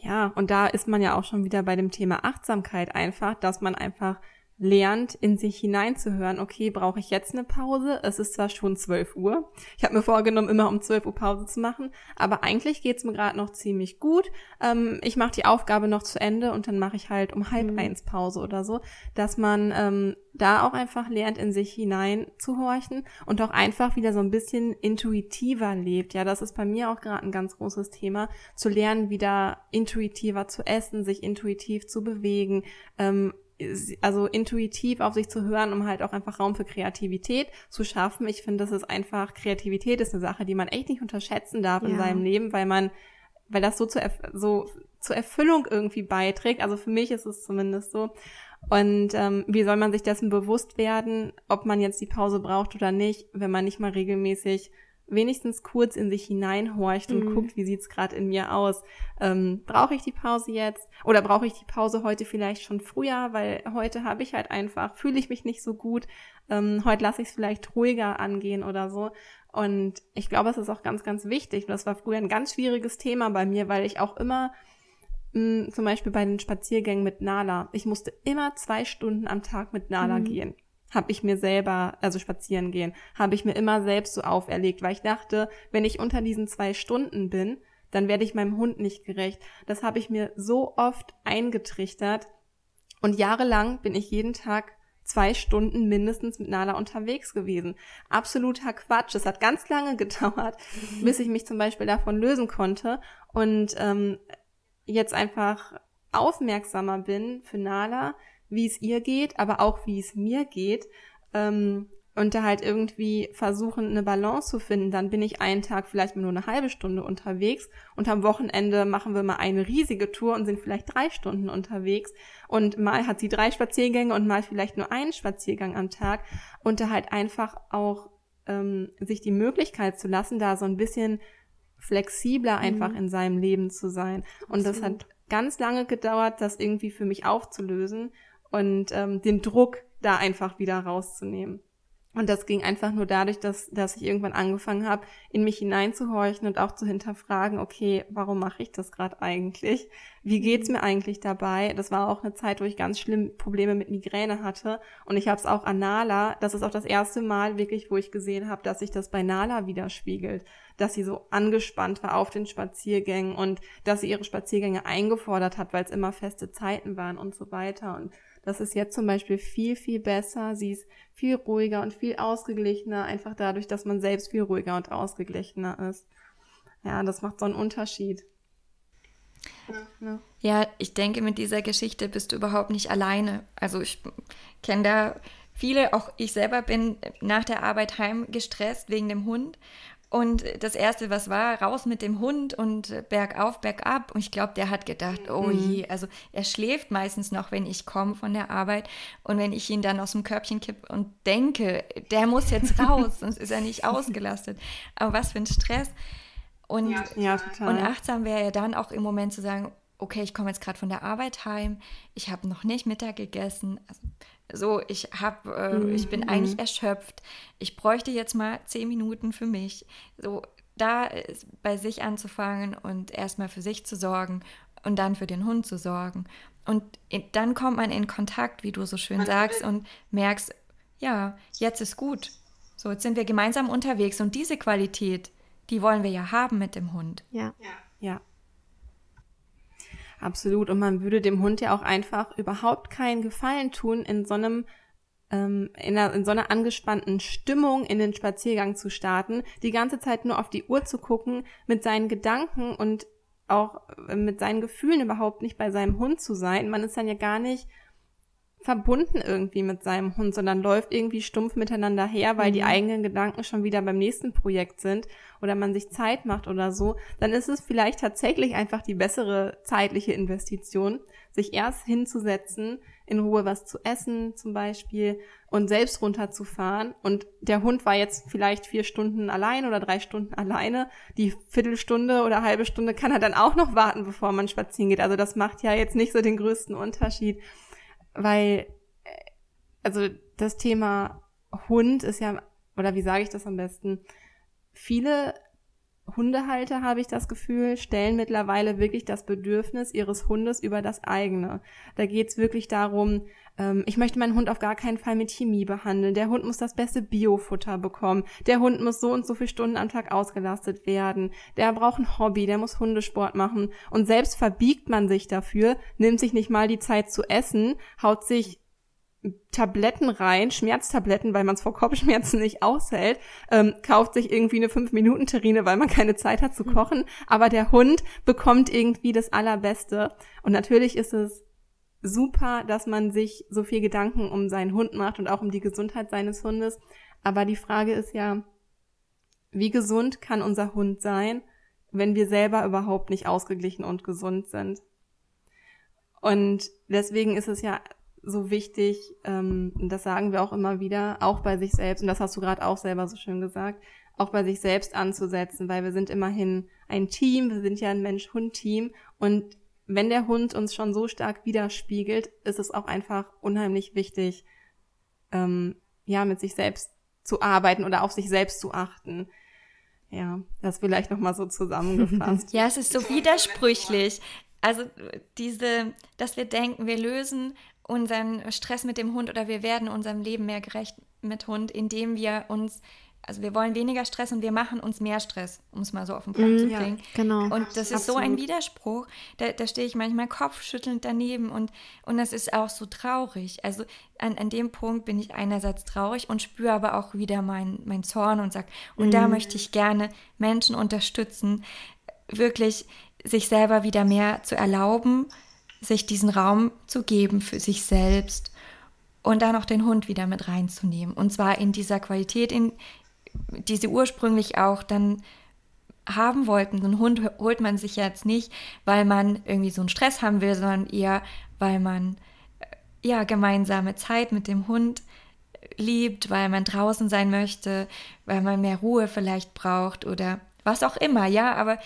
Ja, und da ist man ja auch schon wieder bei dem Thema Achtsamkeit einfach, dass man einfach lernt, in sich hineinzuhören, okay, brauche ich jetzt eine Pause? Es ist zwar schon 12 Uhr. Ich habe mir vorgenommen, immer um 12 Uhr Pause zu machen, aber eigentlich geht's mir gerade noch ziemlich gut. Ähm, ich mache die Aufgabe noch zu Ende und dann mache ich halt um halb mhm. eins Pause oder so, dass man ähm, da auch einfach lernt, in sich hinein zu horchen und auch einfach wieder so ein bisschen intuitiver lebt. Ja, das ist bei mir auch gerade ein ganz großes Thema, zu lernen, wieder intuitiver zu essen, sich intuitiv zu bewegen, ähm, also intuitiv auf sich zu hören, um halt auch einfach Raum für Kreativität zu schaffen. Ich finde, das ist einfach, Kreativität ist eine Sache, die man echt nicht unterschätzen darf ja. in seinem Leben, weil man, weil das so, zu, so zur Erfüllung irgendwie beiträgt. Also für mich ist es zumindest so. Und ähm, wie soll man sich dessen bewusst werden, ob man jetzt die Pause braucht oder nicht, wenn man nicht mal regelmäßig wenigstens kurz in sich hineinhorcht und mhm. guckt, wie sieht's gerade in mir aus. Ähm, brauche ich die Pause jetzt oder brauche ich die Pause heute vielleicht schon früher, weil heute habe ich halt einfach, fühle ich mich nicht so gut. Ähm, heute lasse ich es vielleicht ruhiger angehen oder so. Und ich glaube, es ist auch ganz, ganz wichtig. Das war früher ein ganz schwieriges Thema bei mir, weil ich auch immer mh, zum Beispiel bei den Spaziergängen mit Nala, ich musste immer zwei Stunden am Tag mit Nala mhm. gehen habe ich mir selber, also spazieren gehen, habe ich mir immer selbst so auferlegt, weil ich dachte, wenn ich unter diesen zwei Stunden bin, dann werde ich meinem Hund nicht gerecht. Das habe ich mir so oft eingetrichtert und jahrelang bin ich jeden Tag zwei Stunden mindestens mit Nala unterwegs gewesen. Absoluter Quatsch. Es hat ganz lange gedauert, mhm. bis ich mich zum Beispiel davon lösen konnte und ähm, jetzt einfach aufmerksamer bin für Nala, wie es ihr geht, aber auch wie es mir geht. Ähm, und da halt irgendwie versuchen, eine Balance zu finden. Dann bin ich einen Tag vielleicht mal nur eine halbe Stunde unterwegs und am Wochenende machen wir mal eine riesige Tour und sind vielleicht drei Stunden unterwegs. Und mal hat sie drei Spaziergänge und mal vielleicht nur einen Spaziergang am Tag. Und da halt einfach auch ähm, sich die Möglichkeit zu lassen, da so ein bisschen flexibler einfach mhm. in seinem Leben zu sein. Und Absolut. das hat ganz lange gedauert, das irgendwie für mich aufzulösen und ähm, den Druck da einfach wieder rauszunehmen. Und das ging einfach nur dadurch, dass, dass ich irgendwann angefangen habe, in mich hineinzuhorchen und auch zu hinterfragen, okay, warum mache ich das gerade eigentlich? Wie geht's mir eigentlich dabei? Das war auch eine Zeit, wo ich ganz schlimm Probleme mit Migräne hatte. Und ich habe es auch an Nala, das ist auch das erste Mal wirklich, wo ich gesehen habe, dass sich das bei Nala widerspiegelt. Dass sie so angespannt war auf den Spaziergängen und dass sie ihre Spaziergänge eingefordert hat, weil es immer feste Zeiten waren und so weiter. Und das ist jetzt zum Beispiel viel, viel besser. Sie ist viel ruhiger und viel ausgeglichener, einfach dadurch, dass man selbst viel ruhiger und ausgeglichener ist. Ja, das macht so einen Unterschied. Ja, ja ich denke, mit dieser Geschichte bist du überhaupt nicht alleine. Also ich kenne da viele, auch ich selber bin nach der Arbeit heim gestresst wegen dem Hund und das erste, was war, raus mit dem Hund und bergauf, bergab. Und ich glaube, der hat gedacht, oh mhm. je, also er schläft meistens noch, wenn ich komme von der Arbeit. Und wenn ich ihn dann aus dem Körbchen kippe und denke, der muss jetzt raus, sonst ist er nicht ausgelastet. Aber was für ein Stress. Und, ja, ja, und achtsam wäre ja dann auch im Moment zu sagen, okay, ich komme jetzt gerade von der Arbeit heim, ich habe noch nicht Mittag gegessen. Also, so, ich habe, äh, mhm. ich bin mhm. eigentlich erschöpft. Ich bräuchte jetzt mal zehn Minuten für mich. So, da bei sich anzufangen und erstmal für sich zu sorgen und dann für den Hund zu sorgen. Und dann kommt man in Kontakt, wie du so schön sagst, und merkst, ja, jetzt ist gut. So, jetzt sind wir gemeinsam unterwegs und diese Qualität, die wollen wir ja haben mit dem Hund. Ja. Ja. Absolut. Und man würde dem Hund ja auch einfach überhaupt keinen Gefallen tun, in so einem ähm, in, einer, in so einer angespannten Stimmung in den Spaziergang zu starten, die ganze Zeit nur auf die Uhr zu gucken, mit seinen Gedanken und auch äh, mit seinen Gefühlen überhaupt nicht bei seinem Hund zu sein. Man ist dann ja gar nicht verbunden irgendwie mit seinem Hund, sondern läuft irgendwie stumpf miteinander her, weil mhm. die eigenen Gedanken schon wieder beim nächsten Projekt sind oder man sich Zeit macht oder so, dann ist es vielleicht tatsächlich einfach die bessere zeitliche Investition, sich erst hinzusetzen, in Ruhe was zu essen zum Beispiel und selbst runterzufahren. Und der Hund war jetzt vielleicht vier Stunden allein oder drei Stunden alleine. Die Viertelstunde oder halbe Stunde kann er dann auch noch warten, bevor man spazieren geht. Also das macht ja jetzt nicht so den größten Unterschied weil, äh, also das Thema Hund ist ja, oder wie sage ich das am besten? Viele Hundehalter, habe ich das Gefühl, stellen mittlerweile wirklich das Bedürfnis ihres Hundes über das eigene. Da geht es wirklich darum, ähm, ich möchte meinen Hund auf gar keinen Fall mit Chemie behandeln. Der Hund muss das beste Biofutter bekommen. Der Hund muss so und so viele Stunden am Tag ausgelastet werden. Der braucht ein Hobby, der muss Hundesport machen. Und selbst verbiegt man sich dafür, nimmt sich nicht mal die Zeit zu essen, haut sich Tabletten rein, Schmerztabletten, weil man es vor Kopfschmerzen nicht aushält, ähm, kauft sich irgendwie eine 5-Minuten-Terrine, weil man keine Zeit hat zu hm. kochen, aber der Hund bekommt irgendwie das Allerbeste. Und natürlich ist es super, dass man sich so viel Gedanken um seinen Hund macht und auch um die Gesundheit seines Hundes. Aber die Frage ist ja, wie gesund kann unser Hund sein, wenn wir selber überhaupt nicht ausgeglichen und gesund sind? Und deswegen ist es ja so wichtig, ähm, das sagen wir auch immer wieder, auch bei sich selbst, und das hast du gerade auch selber so schön gesagt, auch bei sich selbst anzusetzen, weil wir sind immerhin ein Team, wir sind ja ein Mensch-Hund-Team und wenn der Hund uns schon so stark widerspiegelt, ist es auch einfach unheimlich wichtig, ähm, ja, mit sich selbst zu arbeiten oder auf sich selbst zu achten. Ja, das vielleicht nochmal so zusammengefasst. ja, es ist so widersprüchlich. Also diese, dass wir denken, wir lösen unseren Stress mit dem Hund oder wir werden unserem Leben mehr gerecht mit Hund, indem wir uns also wir wollen weniger Stress und wir machen uns mehr Stress, um es mal so auf den Punkt mm, zu bringen. Ja, genau. Und das ist Absolut. so ein Widerspruch. Da, da stehe ich manchmal kopfschüttelnd daneben und, und das ist auch so traurig. Also an, an dem Punkt bin ich einerseits traurig und spüre aber auch wieder meinen mein Zorn und sage, und mm. da möchte ich gerne Menschen unterstützen, wirklich sich selber wieder mehr zu erlauben, sich diesen Raum zu geben für sich selbst und dann auch den Hund wieder mit reinzunehmen. Und zwar in dieser Qualität, in, die sie ursprünglich auch dann haben wollten. So einen Hund holt man sich jetzt nicht, weil man irgendwie so einen Stress haben will, sondern eher, weil man äh, ja gemeinsame Zeit mit dem Hund liebt, weil man draußen sein möchte, weil man mehr Ruhe vielleicht braucht oder was auch immer, ja, aber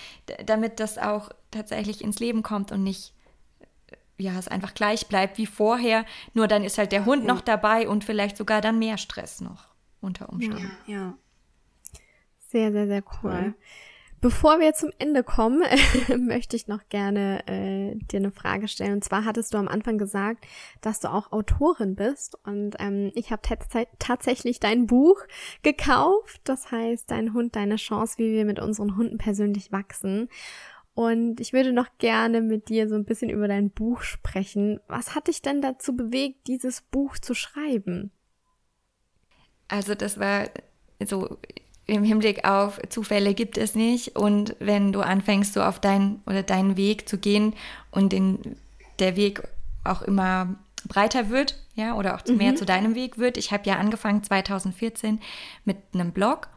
damit das auch tatsächlich ins Leben kommt und nicht ja, es einfach gleich bleibt wie vorher, nur dann ist halt der Hund noch dabei und vielleicht sogar dann mehr Stress noch unter Umständen. Ja, ja. Sehr, sehr, sehr cool. cool. Bevor wir zum Ende kommen, möchte ich noch gerne äh, dir eine Frage stellen. Und zwar hattest du am Anfang gesagt, dass du auch Autorin bist. Und ähm, ich habe tatsächlich dein Buch gekauft. Das heißt, Dein Hund, deine Chance, wie wir mit unseren Hunden persönlich wachsen. Und ich würde noch gerne mit dir so ein bisschen über dein Buch sprechen. Was hat dich denn dazu bewegt, dieses Buch zu schreiben? Also das war so im Hinblick auf Zufälle gibt es nicht. Und wenn du anfängst, so auf deinen oder deinen Weg zu gehen und den, der Weg auch immer breiter wird, ja, oder auch mehr mhm. zu deinem Weg wird. Ich habe ja angefangen 2014 mit einem Blog.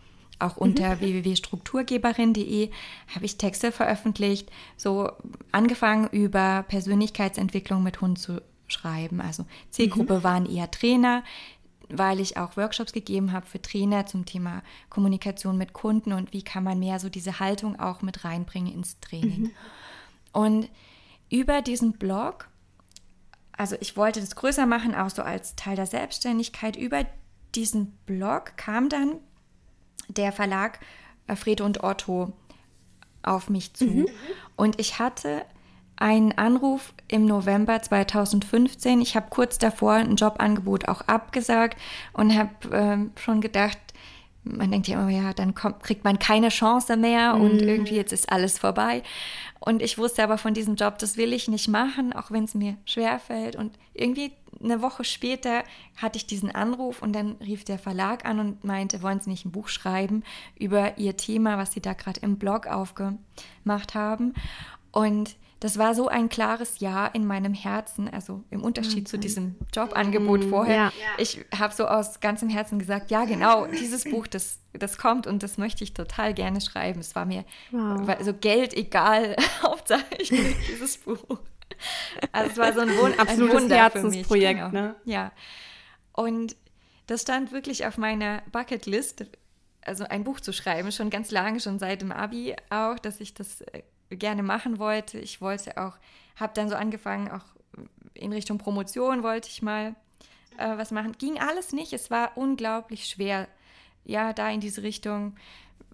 Auch unter mhm. www.strukturgeberin.de habe ich Texte veröffentlicht, so angefangen über Persönlichkeitsentwicklung mit Hund zu schreiben. Also Zielgruppe mhm. waren eher Trainer, weil ich auch Workshops gegeben habe für Trainer zum Thema Kommunikation mit Kunden und wie kann man mehr so diese Haltung auch mit reinbringen ins Training. Mhm. Und über diesen Blog, also ich wollte das größer machen, auch so als Teil der Selbstständigkeit, über diesen Blog kam dann der Verlag äh, Fred und Otto auf mich zu. Mhm. Und ich hatte einen Anruf im November 2015. Ich habe kurz davor ein Jobangebot auch abgesagt und habe äh, schon gedacht, man denkt ja immer, ja, dann kommt, kriegt man keine Chance mehr und mm. irgendwie jetzt ist alles vorbei. Und ich wusste aber von diesem Job, das will ich nicht machen, auch wenn es mir schwerfällt. Und irgendwie eine Woche später hatte ich diesen Anruf und dann rief der Verlag an und meinte, wollen Sie nicht ein Buch schreiben über Ihr Thema, was Sie da gerade im Blog aufgemacht haben. Und das war so ein klares Ja in meinem Herzen, also im Unterschied mhm. zu diesem Jobangebot mhm. vorher. Ja. Ich habe so aus ganzem Herzen gesagt, ja genau, dieses Buch, das, das kommt und das möchte ich total gerne schreiben. Es war mir wow. so Geld egal, Hauptsache dieses Buch. Also es war so ein, Wun Absolutes ein Wunder Herzensprojekt, mich. Genau. ne? Ja. Und das stand wirklich auf meiner Bucketlist, also ein Buch zu schreiben, schon ganz lange, schon seit dem Abi auch, dass ich das äh, gerne machen wollte. Ich wollte auch, habe dann so angefangen, auch in Richtung Promotion wollte ich mal äh, was machen. Ging alles nicht. Es war unglaublich schwer, ja, da in diese Richtung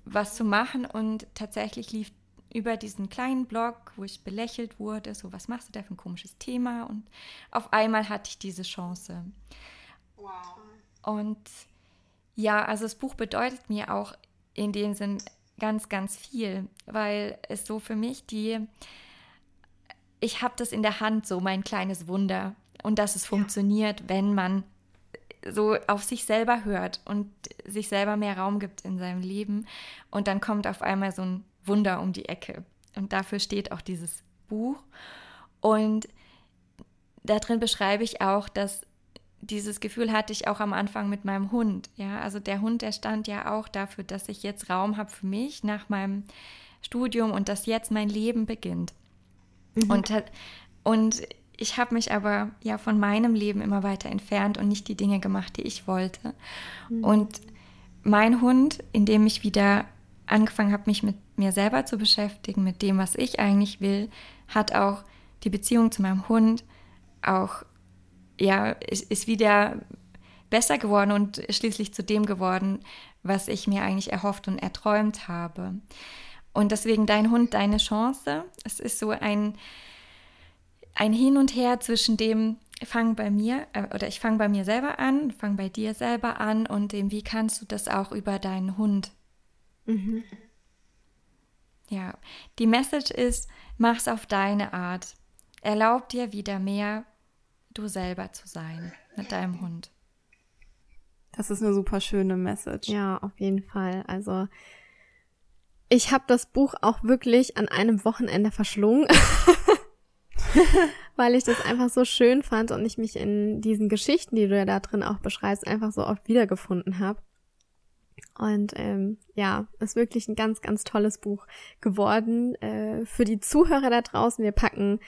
was zu machen. Und tatsächlich lief über diesen kleinen Blog, wo ich belächelt wurde, so was machst du da für ein komisches Thema? Und auf einmal hatte ich diese Chance. Wow. Und ja, also das Buch bedeutet mir auch in dem Sinn ganz, ganz viel, weil es so für mich die, ich habe das in der Hand, so mein kleines Wunder und dass es ja. funktioniert, wenn man so auf sich selber hört und sich selber mehr Raum gibt in seinem Leben und dann kommt auf einmal so ein Wunder um die Ecke und dafür steht auch dieses Buch und da drin beschreibe ich auch, dass dieses Gefühl hatte ich auch am Anfang mit meinem Hund. Ja, also der Hund, der stand ja auch dafür, dass ich jetzt Raum habe für mich nach meinem Studium und dass jetzt mein Leben beginnt. Mhm. Und, und ich habe mich aber ja von meinem Leben immer weiter entfernt und nicht die Dinge gemacht, die ich wollte. Mhm. Und mein Hund, indem ich wieder angefangen habe, mich mit mir selber zu beschäftigen, mit dem, was ich eigentlich will, hat auch die Beziehung zu meinem Hund auch, ja, ist, ist wieder besser geworden und schließlich zu dem geworden, was ich mir eigentlich erhofft und erträumt habe. Und deswegen dein Hund, deine Chance. Es ist so ein, ein Hin und Her zwischen dem, fang bei mir äh, oder ich fange bei mir selber an, fang bei dir selber an und dem, wie kannst du das auch über deinen Hund. Mhm. Ja, die Message ist, mach's auf deine Art. Erlaub dir wieder mehr, du selber zu sein mit deinem Hund. Das ist eine super schöne Message. Ja, auf jeden Fall. Also ich habe das Buch auch wirklich an einem Wochenende verschlungen. weil ich das einfach so schön fand und ich mich in diesen Geschichten, die du ja da drin auch beschreibst, einfach so oft wiedergefunden habe. Und ähm, ja, ist wirklich ein ganz, ganz tolles Buch geworden. Äh, für die Zuhörer da draußen, wir packen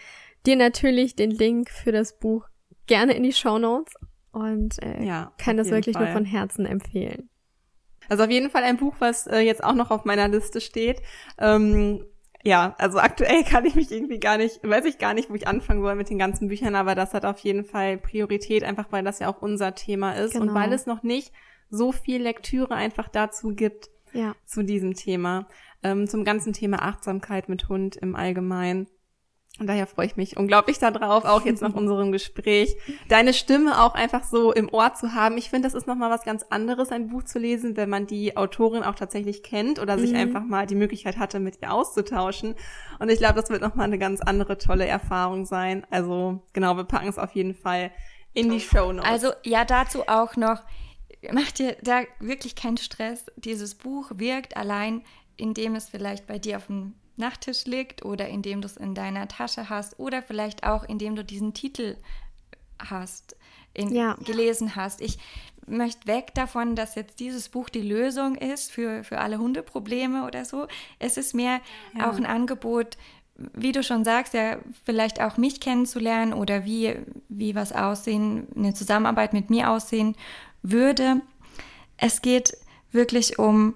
dir natürlich den Link für das Buch gerne in die Show Notes und äh, ja, kann das wirklich Fall. nur von Herzen empfehlen. Also auf jeden Fall ein Buch, was äh, jetzt auch noch auf meiner Liste steht. Ähm, ja, also aktuell kann ich mich irgendwie gar nicht, weiß ich gar nicht, wo ich anfangen soll mit den ganzen Büchern, aber das hat auf jeden Fall Priorität, einfach weil das ja auch unser Thema ist genau. und weil es noch nicht so viel Lektüre einfach dazu gibt ja. zu diesem Thema, ähm, zum ganzen Thema Achtsamkeit mit Hund im Allgemeinen. Und daher freue ich mich unglaublich darauf, auch jetzt nach unserem Gespräch, deine Stimme auch einfach so im Ohr zu haben. Ich finde, das ist nochmal was ganz anderes, ein Buch zu lesen, wenn man die Autorin auch tatsächlich kennt oder sich mhm. einfach mal die Möglichkeit hatte, mit ihr auszutauschen. Und ich glaube, das wird nochmal eine ganz andere tolle Erfahrung sein. Also genau, wir packen es auf jeden Fall in die Show Notes. Also ja, dazu auch noch, mach dir da wirklich keinen Stress. Dieses Buch wirkt allein, indem es vielleicht bei dir auf dem Nachttisch liegt oder indem du es in deiner Tasche hast oder vielleicht auch indem du diesen Titel hast, in, ja. gelesen hast. Ich möchte weg davon, dass jetzt dieses Buch die Lösung ist für, für alle Hundeprobleme oder so. Es ist mehr ja. auch ein Angebot, wie du schon sagst, ja, vielleicht auch mich kennenzulernen oder wie, wie was aussehen, eine Zusammenarbeit mit mir aussehen würde. Es geht wirklich um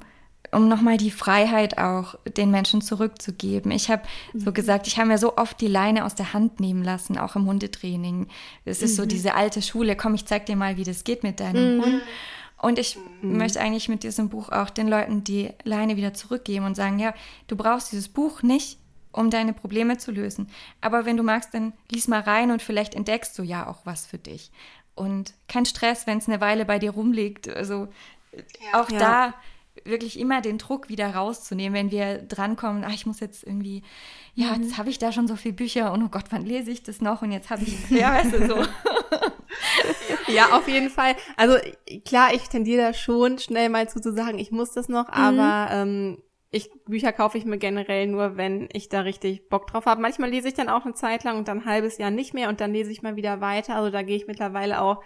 um nochmal die Freiheit auch den Menschen zurückzugeben. Ich habe mhm. so gesagt, ich habe mir so oft die Leine aus der Hand nehmen lassen, auch im Hundetraining. Es ist mhm. so diese alte Schule, komm, ich zeig dir mal, wie das geht mit deinem mhm. Hund. Und ich mhm. möchte eigentlich mit diesem Buch auch den Leuten die Leine wieder zurückgeben und sagen, ja, du brauchst dieses Buch nicht, um deine Probleme zu lösen. Aber wenn du magst, dann lies mal rein und vielleicht entdeckst du ja auch was für dich. Und kein Stress, wenn es eine Weile bei dir rumliegt. Also ja, auch ja. da wirklich immer den Druck wieder rauszunehmen, wenn wir drankommen, ach, ich muss jetzt irgendwie, ja, mhm. jetzt habe ich da schon so viele Bücher und oh Gott, wann lese ich das noch? Und jetzt habe ich, ja, weißt du, so. ja, auf jeden Fall. Also klar, ich tendiere da schon schnell mal zu, zu sagen, ich muss das noch, mhm. aber ähm, ich, Bücher kaufe ich mir generell nur, wenn ich da richtig Bock drauf habe. Manchmal lese ich dann auch eine Zeit lang und dann ein halbes Jahr nicht mehr und dann lese ich mal wieder weiter. Also da gehe ich mittlerweile auch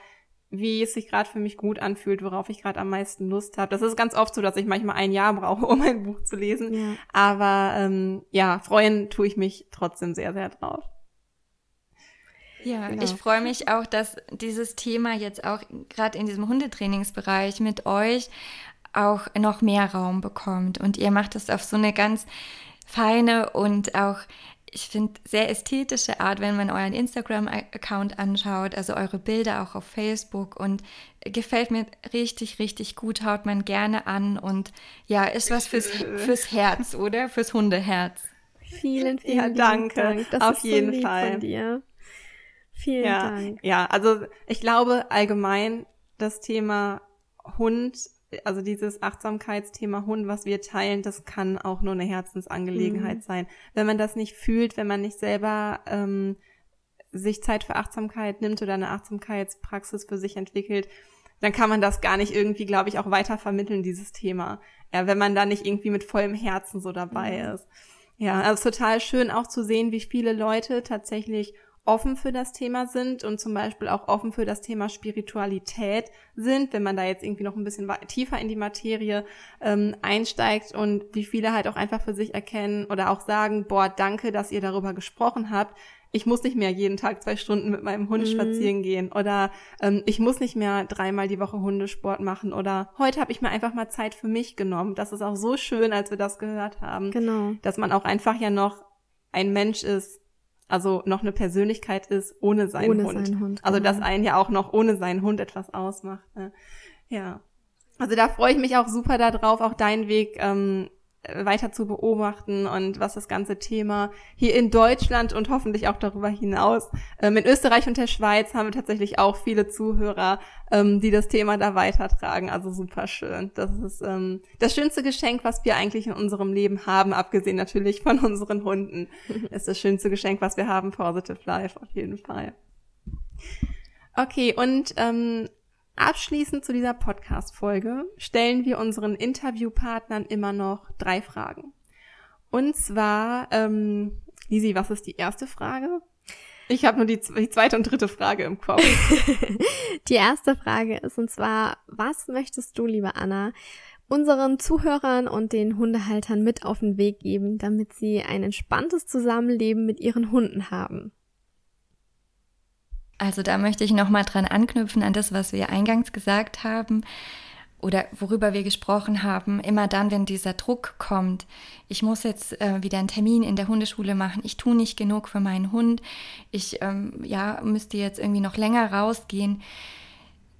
wie es sich gerade für mich gut anfühlt, worauf ich gerade am meisten Lust habe. Das ist ganz oft so, dass ich manchmal ein Jahr brauche, um ein Buch zu lesen. Ja. Aber ähm, ja, freuen tue ich mich trotzdem sehr, sehr drauf. Ja, genau. ich freue mich auch, dass dieses Thema jetzt auch gerade in diesem Hundetrainingsbereich mit euch auch noch mehr Raum bekommt. Und ihr macht es auf so eine ganz feine und auch ich finde, sehr ästhetische Art, wenn man euren Instagram-Account anschaut, also eure Bilder auch auf Facebook und gefällt mir richtig, richtig gut, haut man gerne an und ja, ist was fürs, fürs Herz, oder? Fürs Hundeherz. Vielen, vielen ja, danke. Dank. Das auf jeden so Fall. Von dir. Vielen ja, Dank. Ja, also ich glaube allgemein das Thema Hund also dieses Achtsamkeitsthema Hund, was wir teilen, das kann auch nur eine Herzensangelegenheit mhm. sein. Wenn man das nicht fühlt, wenn man nicht selber ähm, sich Zeit für Achtsamkeit nimmt oder eine Achtsamkeitspraxis für sich entwickelt, dann kann man das gar nicht irgendwie, glaube ich, auch weiter vermitteln, dieses Thema. Ja, wenn man da nicht irgendwie mit vollem Herzen so dabei mhm. ist. Ja, also total schön auch zu sehen, wie viele Leute tatsächlich offen für das Thema sind und zum Beispiel auch offen für das Thema Spiritualität sind, wenn man da jetzt irgendwie noch ein bisschen tiefer in die Materie ähm, einsteigt und wie viele halt auch einfach für sich erkennen oder auch sagen, boah, danke, dass ihr darüber gesprochen habt. Ich muss nicht mehr jeden Tag zwei Stunden mit meinem Hund mhm. spazieren gehen oder ähm, ich muss nicht mehr dreimal die Woche Hundesport machen oder heute habe ich mir einfach mal Zeit für mich genommen. Das ist auch so schön, als wir das gehört haben, genau. dass man auch einfach ja noch ein Mensch ist, also noch eine Persönlichkeit ist ohne seinen ohne Hund. Seinen Hund also dass genau. einen ja auch noch ohne seinen Hund etwas ausmacht. Ne? Ja. Also da freue ich mich auch super darauf, auch deinen Weg ähm, weiter zu beobachten und was das ganze Thema hier in Deutschland und hoffentlich auch darüber hinaus. Ähm, in Österreich und der Schweiz haben wir tatsächlich auch viele Zuhörer, ähm, die das Thema da weitertragen. Also super schön. Das ist ähm, das schönste Geschenk, was wir eigentlich in unserem Leben haben, abgesehen natürlich von unseren Hunden. ist das schönste Geschenk, was wir haben, Positive Life auf jeden Fall. Okay, und ähm, Abschließend zu dieser Podcast-Folge stellen wir unseren Interviewpartnern immer noch drei Fragen. Und zwar, ähm, Lisi, was ist die erste Frage? Ich habe nur die, die, zweite und dritte Frage im Kopf. die erste Frage ist und zwar, was möchtest du, liebe Anna, unseren Zuhörern und den Hundehaltern mit auf den Weg geben, damit sie ein entspanntes Zusammenleben mit ihren Hunden haben? Also da möchte ich nochmal dran anknüpfen an das, was wir eingangs gesagt haben oder worüber wir gesprochen haben. Immer dann, wenn dieser Druck kommt, ich muss jetzt äh, wieder einen Termin in der Hundeschule machen, ich tue nicht genug für meinen Hund, ich ähm, ja, müsste jetzt irgendwie noch länger rausgehen,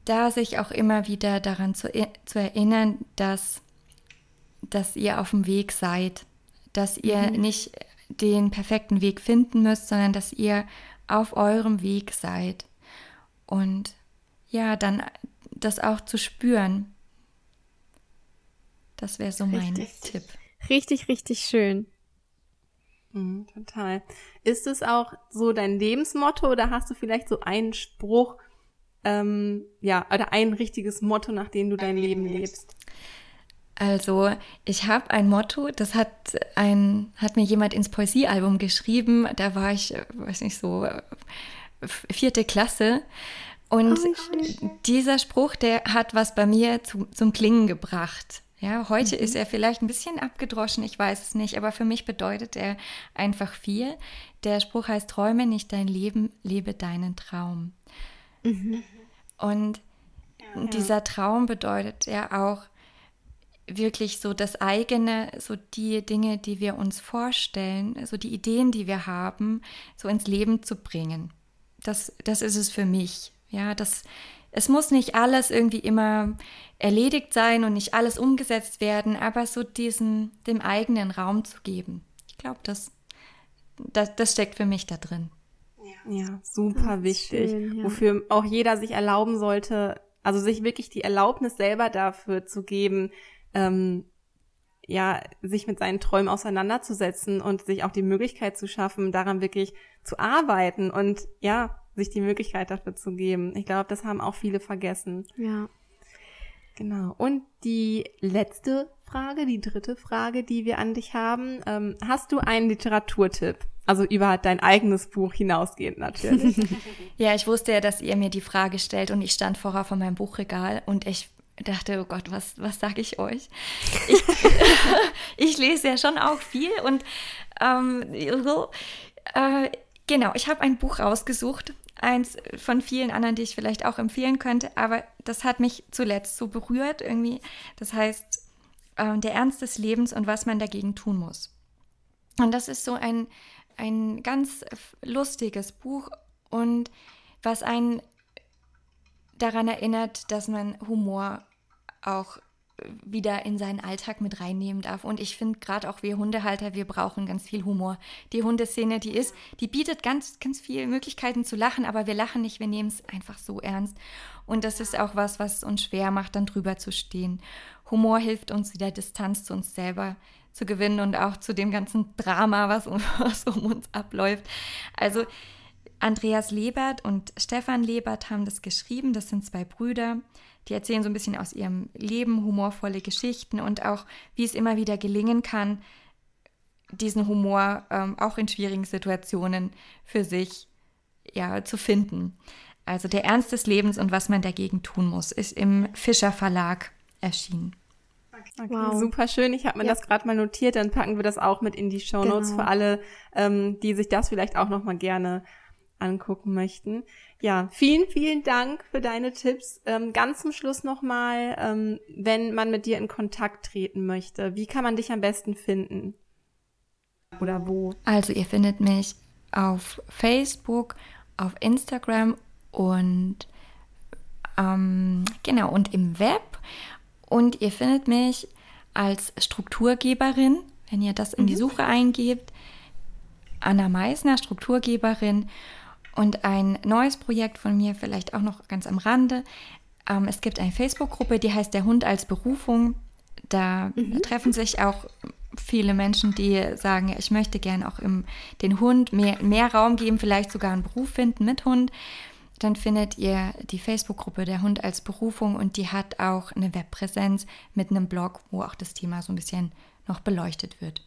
da sich auch immer wieder daran zu, zu erinnern, dass, dass ihr auf dem Weg seid, dass ihr mhm. nicht den perfekten Weg finden müsst, sondern dass ihr auf eurem Weg seid. Und ja, dann das auch zu spüren. Das wäre so mein richtig, Tipp. Richtig, richtig schön. Mhm, total. Ist es auch so dein Lebensmotto oder hast du vielleicht so einen Spruch, ähm, ja, oder ein richtiges Motto, nach dem du dein Leben lebst? Also ich habe ein Motto, das hat ein hat mir jemand ins Poesiealbum geschrieben. Da war ich, äh, weiß nicht so äh, vierte Klasse und oh, dieser Spruch, der hat was bei mir zu, zum Klingen gebracht. Ja, heute mhm. ist er vielleicht ein bisschen abgedroschen, ich weiß es nicht, aber für mich bedeutet er einfach viel. Der Spruch heißt: Träume nicht dein Leben, lebe deinen Traum. Mhm. Und ja, dieser. Traum bedeutet ja auch wirklich so das eigene, so die Dinge, die wir uns vorstellen, so die Ideen, die wir haben, so ins Leben zu bringen. Das, das ist es für mich. Ja, das, es muss nicht alles irgendwie immer erledigt sein und nicht alles umgesetzt werden, aber so diesen, dem eigenen Raum zu geben. Ich glaube, das, das, das steckt für mich da drin. Ja, super wichtig. Schön, ja. Wofür auch jeder sich erlauben sollte, also sich wirklich die Erlaubnis selber dafür zu geben, ähm, ja, sich mit seinen Träumen auseinanderzusetzen und sich auch die Möglichkeit zu schaffen, daran wirklich zu arbeiten und ja, sich die Möglichkeit dafür zu geben. Ich glaube, das haben auch viele vergessen. Ja. Genau. Und die letzte Frage, die dritte Frage, die wir an dich haben. Ähm, hast du einen Literaturtipp? Also über dein eigenes Buch hinausgehend natürlich. ja, ich wusste ja, dass ihr mir die Frage stellt und ich stand vorher vor meinem Buchregal und ich dachte, oh Gott, was, was sage ich euch? Ich, ich, lese ja schon auch viel und ähm, so, äh, genau, ich habe ein Buch rausgesucht, eins von vielen anderen, die ich vielleicht auch empfehlen könnte, aber das hat mich zuletzt so berührt irgendwie. Das heißt, äh, der Ernst des Lebens und was man dagegen tun muss. Und das ist so ein, ein ganz lustiges Buch und was einen daran erinnert, dass man Humor auch wieder in seinen Alltag mit reinnehmen darf. Und ich finde gerade auch wir Hundehalter, wir brauchen ganz viel Humor. Die Hundeszene, die ist, die bietet ganz, ganz viele Möglichkeiten zu lachen, aber wir lachen nicht, wir nehmen es einfach so ernst. Und das ist auch was, was uns schwer macht, dann drüber zu stehen. Humor hilft uns wieder Distanz zu uns selber zu gewinnen und auch zu dem ganzen Drama, was, was um uns abläuft. Also Andreas Lebert und Stefan Lebert haben das geschrieben. Das sind zwei Brüder. Die erzählen so ein bisschen aus ihrem Leben humorvolle Geschichten und auch, wie es immer wieder gelingen kann, diesen Humor ähm, auch in schwierigen Situationen für sich ja, zu finden. Also der Ernst des Lebens und was man dagegen tun muss, ist im Fischer Verlag erschienen. Okay, wow. super schön. Ich habe mir ja. das gerade mal notiert, dann packen wir das auch mit in die Show Notes genau. für alle, ähm, die sich das vielleicht auch noch mal gerne angucken möchten. Ja, vielen, vielen Dank für deine Tipps. Ähm, ganz zum Schluss nochmal, ähm, wenn man mit dir in Kontakt treten möchte, wie kann man dich am besten finden? Oder wo? Also ihr findet mich auf Facebook, auf Instagram und ähm, genau und im Web. Und ihr findet mich als Strukturgeberin, wenn ihr das in die mhm. Suche eingebt. Anna Meisner, Strukturgeberin. Und ein neues Projekt von mir, vielleicht auch noch ganz am Rande. Ähm, es gibt eine Facebook-Gruppe, die heißt Der Hund als Berufung. Da mhm. treffen sich auch viele Menschen, die sagen, ich möchte gerne auch im, den Hund mehr, mehr Raum geben, vielleicht sogar einen Beruf finden mit Hund. Dann findet ihr die Facebook-Gruppe Der Hund als Berufung und die hat auch eine Webpräsenz mit einem Blog, wo auch das Thema so ein bisschen noch beleuchtet wird.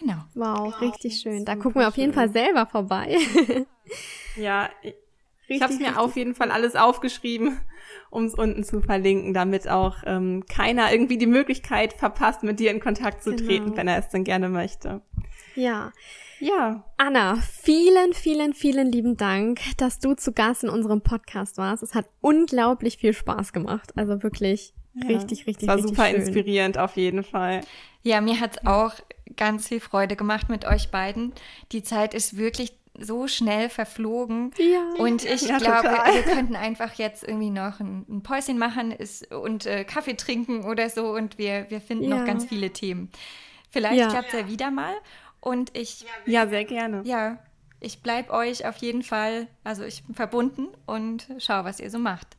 Genau. Wow, richtig schön. Da gucken wir auf jeden Fall selber vorbei. ja, ich, ich habe es mir auf jeden Fall alles aufgeschrieben, um es unten zu verlinken, damit auch ähm, keiner irgendwie die Möglichkeit verpasst, mit dir in Kontakt zu genau. treten, wenn er es denn gerne möchte. Ja. Ja. Anna, vielen, vielen, vielen lieben Dank, dass du zu Gast in unserem Podcast warst. Es hat unglaublich viel Spaß gemacht. Also wirklich ja, richtig, richtig, es war richtig super schön. inspirierend auf jeden Fall. Ja, mir hat's auch ganz viel Freude gemacht mit euch beiden. Die Zeit ist wirklich so schnell verflogen. Ja. Und ich ja, glaube, total. wir könnten einfach jetzt irgendwie noch ein, ein Päuschen machen ist, und äh, Kaffee trinken oder so und wir, wir finden ja. noch ganz viele Themen. Vielleicht ja. klappt es ja wieder mal. Und ich. Ja, sehr gerne. Ja, ich bleibe euch auf jeden Fall, also ich bin verbunden und schau, was ihr so macht.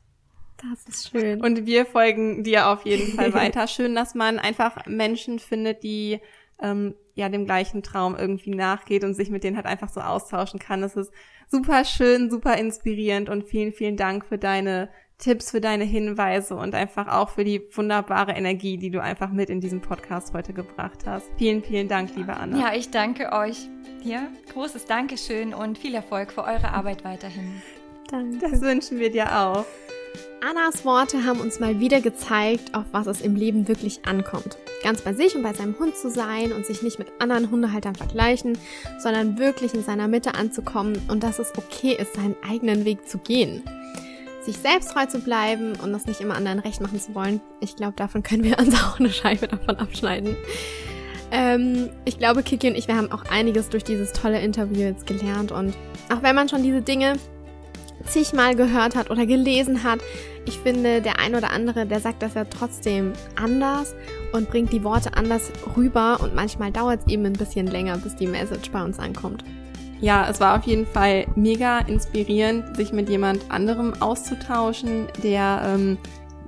Das ist schön. Und wir folgen dir auf jeden Fall weiter. Schön, dass man einfach Menschen findet, die ähm, ja dem gleichen Traum irgendwie nachgeht und sich mit denen halt einfach so austauschen kann. Das ist super schön, super inspirierend und vielen, vielen Dank für deine Tipps, für deine Hinweise und einfach auch für die wunderbare Energie, die du einfach mit in diesem Podcast heute gebracht hast. Vielen, vielen Dank, liebe Anna. Ja, ich danke euch. Ja, großes Dankeschön und viel Erfolg für eure Arbeit weiterhin. Danke. Das wünschen wir dir auch. Annas Worte haben uns mal wieder gezeigt, auf was es im Leben wirklich ankommt. Ganz bei sich und bei seinem Hund zu sein und sich nicht mit anderen Hundehaltern vergleichen, sondern wirklich in seiner Mitte anzukommen und dass es okay ist, seinen eigenen Weg zu gehen sich selbst treu zu bleiben und das nicht immer anderen recht machen zu wollen. Ich glaube, davon können wir uns auch eine Scheibe davon abschneiden. Ähm, ich glaube, Kiki und ich, wir haben auch einiges durch dieses tolle Interview jetzt gelernt und auch wenn man schon diese Dinge zigmal gehört hat oder gelesen hat, ich finde, der ein oder andere, der sagt das ja trotzdem anders und bringt die Worte anders rüber und manchmal dauert es eben ein bisschen länger, bis die Message bei uns ankommt ja, es war auf jeden Fall mega inspirierend, sich mit jemand anderem auszutauschen, der ähm,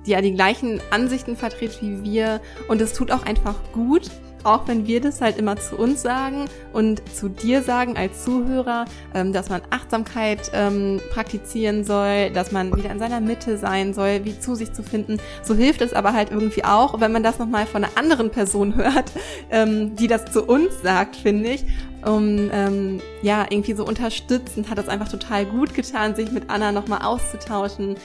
ja die gleichen Ansichten vertritt wie wir. Und es tut auch einfach gut, auch wenn wir das halt immer zu uns sagen und zu dir sagen als Zuhörer, ähm, dass man Achtsamkeit ähm, praktizieren soll, dass man wieder in seiner Mitte sein soll, wie zu sich zu finden. So hilft es aber halt irgendwie auch, wenn man das nochmal von einer anderen Person hört, ähm, die das zu uns sagt, finde ich. Um ähm, ja, irgendwie so unterstützend hat es einfach total gut getan, sich mit Anna nochmal auszutauschen.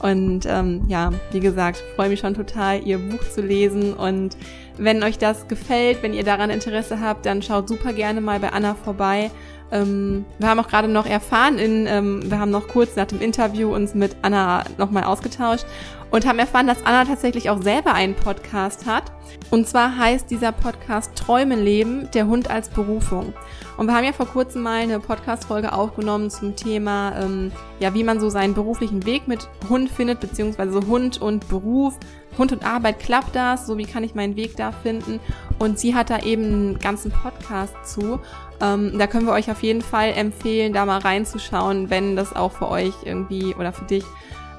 Und ähm, ja, wie gesagt, freue mich schon total, ihr Buch zu lesen und wenn euch das gefällt, wenn ihr daran Interesse habt, dann schaut super gerne mal bei Anna vorbei. Ähm, wir haben auch gerade noch erfahren, in, ähm, wir haben noch kurz nach dem Interview uns mit Anna nochmal ausgetauscht und haben erfahren, dass Anna tatsächlich auch selber einen Podcast hat. Und zwar heißt dieser Podcast Träumen leben, der Hund als Berufung. Und wir haben ja vor kurzem mal eine Podcast-Folge aufgenommen zum Thema, ähm, ja, wie man so seinen beruflichen Weg mit Hund findet, beziehungsweise Hund und Beruf, Hund und Arbeit, klappt das? So, wie kann ich meinen Weg da finden? Und sie hat da eben einen ganzen Podcast zu. Ähm, da können wir euch auf jeden Fall empfehlen, da mal reinzuschauen, wenn das auch für euch irgendwie oder für dich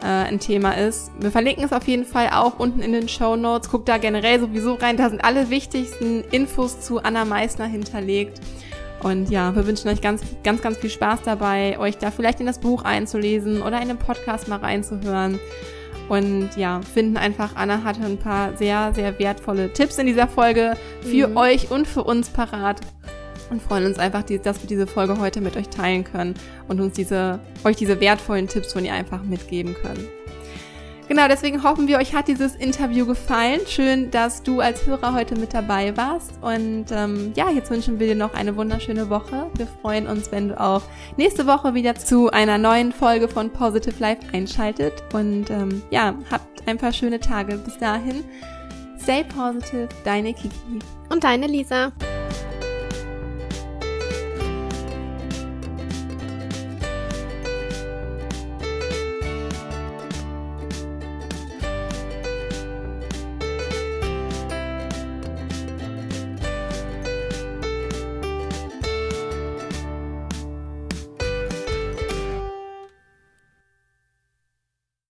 äh, ein Thema ist. Wir verlinken es auf jeden Fall auch unten in den Show Notes. Guckt da generell sowieso rein. Da sind alle wichtigsten Infos zu Anna Meissner hinterlegt. Und ja, wir wünschen euch ganz, ganz, ganz viel Spaß dabei, euch da vielleicht in das Buch einzulesen oder in den Podcast mal reinzuhören. Und ja, finden einfach, Anna hatte ein paar sehr, sehr wertvolle Tipps in dieser Folge für mhm. euch und für uns parat. Und freuen uns einfach, dass wir diese Folge heute mit euch teilen können und uns diese, euch diese wertvollen Tipps von ihr einfach mitgeben können. Genau, deswegen hoffen wir, euch hat dieses Interview gefallen. Schön, dass du als Hörer heute mit dabei warst. Und ähm, ja, jetzt wünschen wir dir noch eine wunderschöne Woche. Wir freuen uns, wenn du auch nächste Woche wieder zu einer neuen Folge von Positive Life einschaltet. Und ähm, ja, habt ein paar schöne Tage. Bis dahin, stay positive, deine Kiki. Und deine Lisa.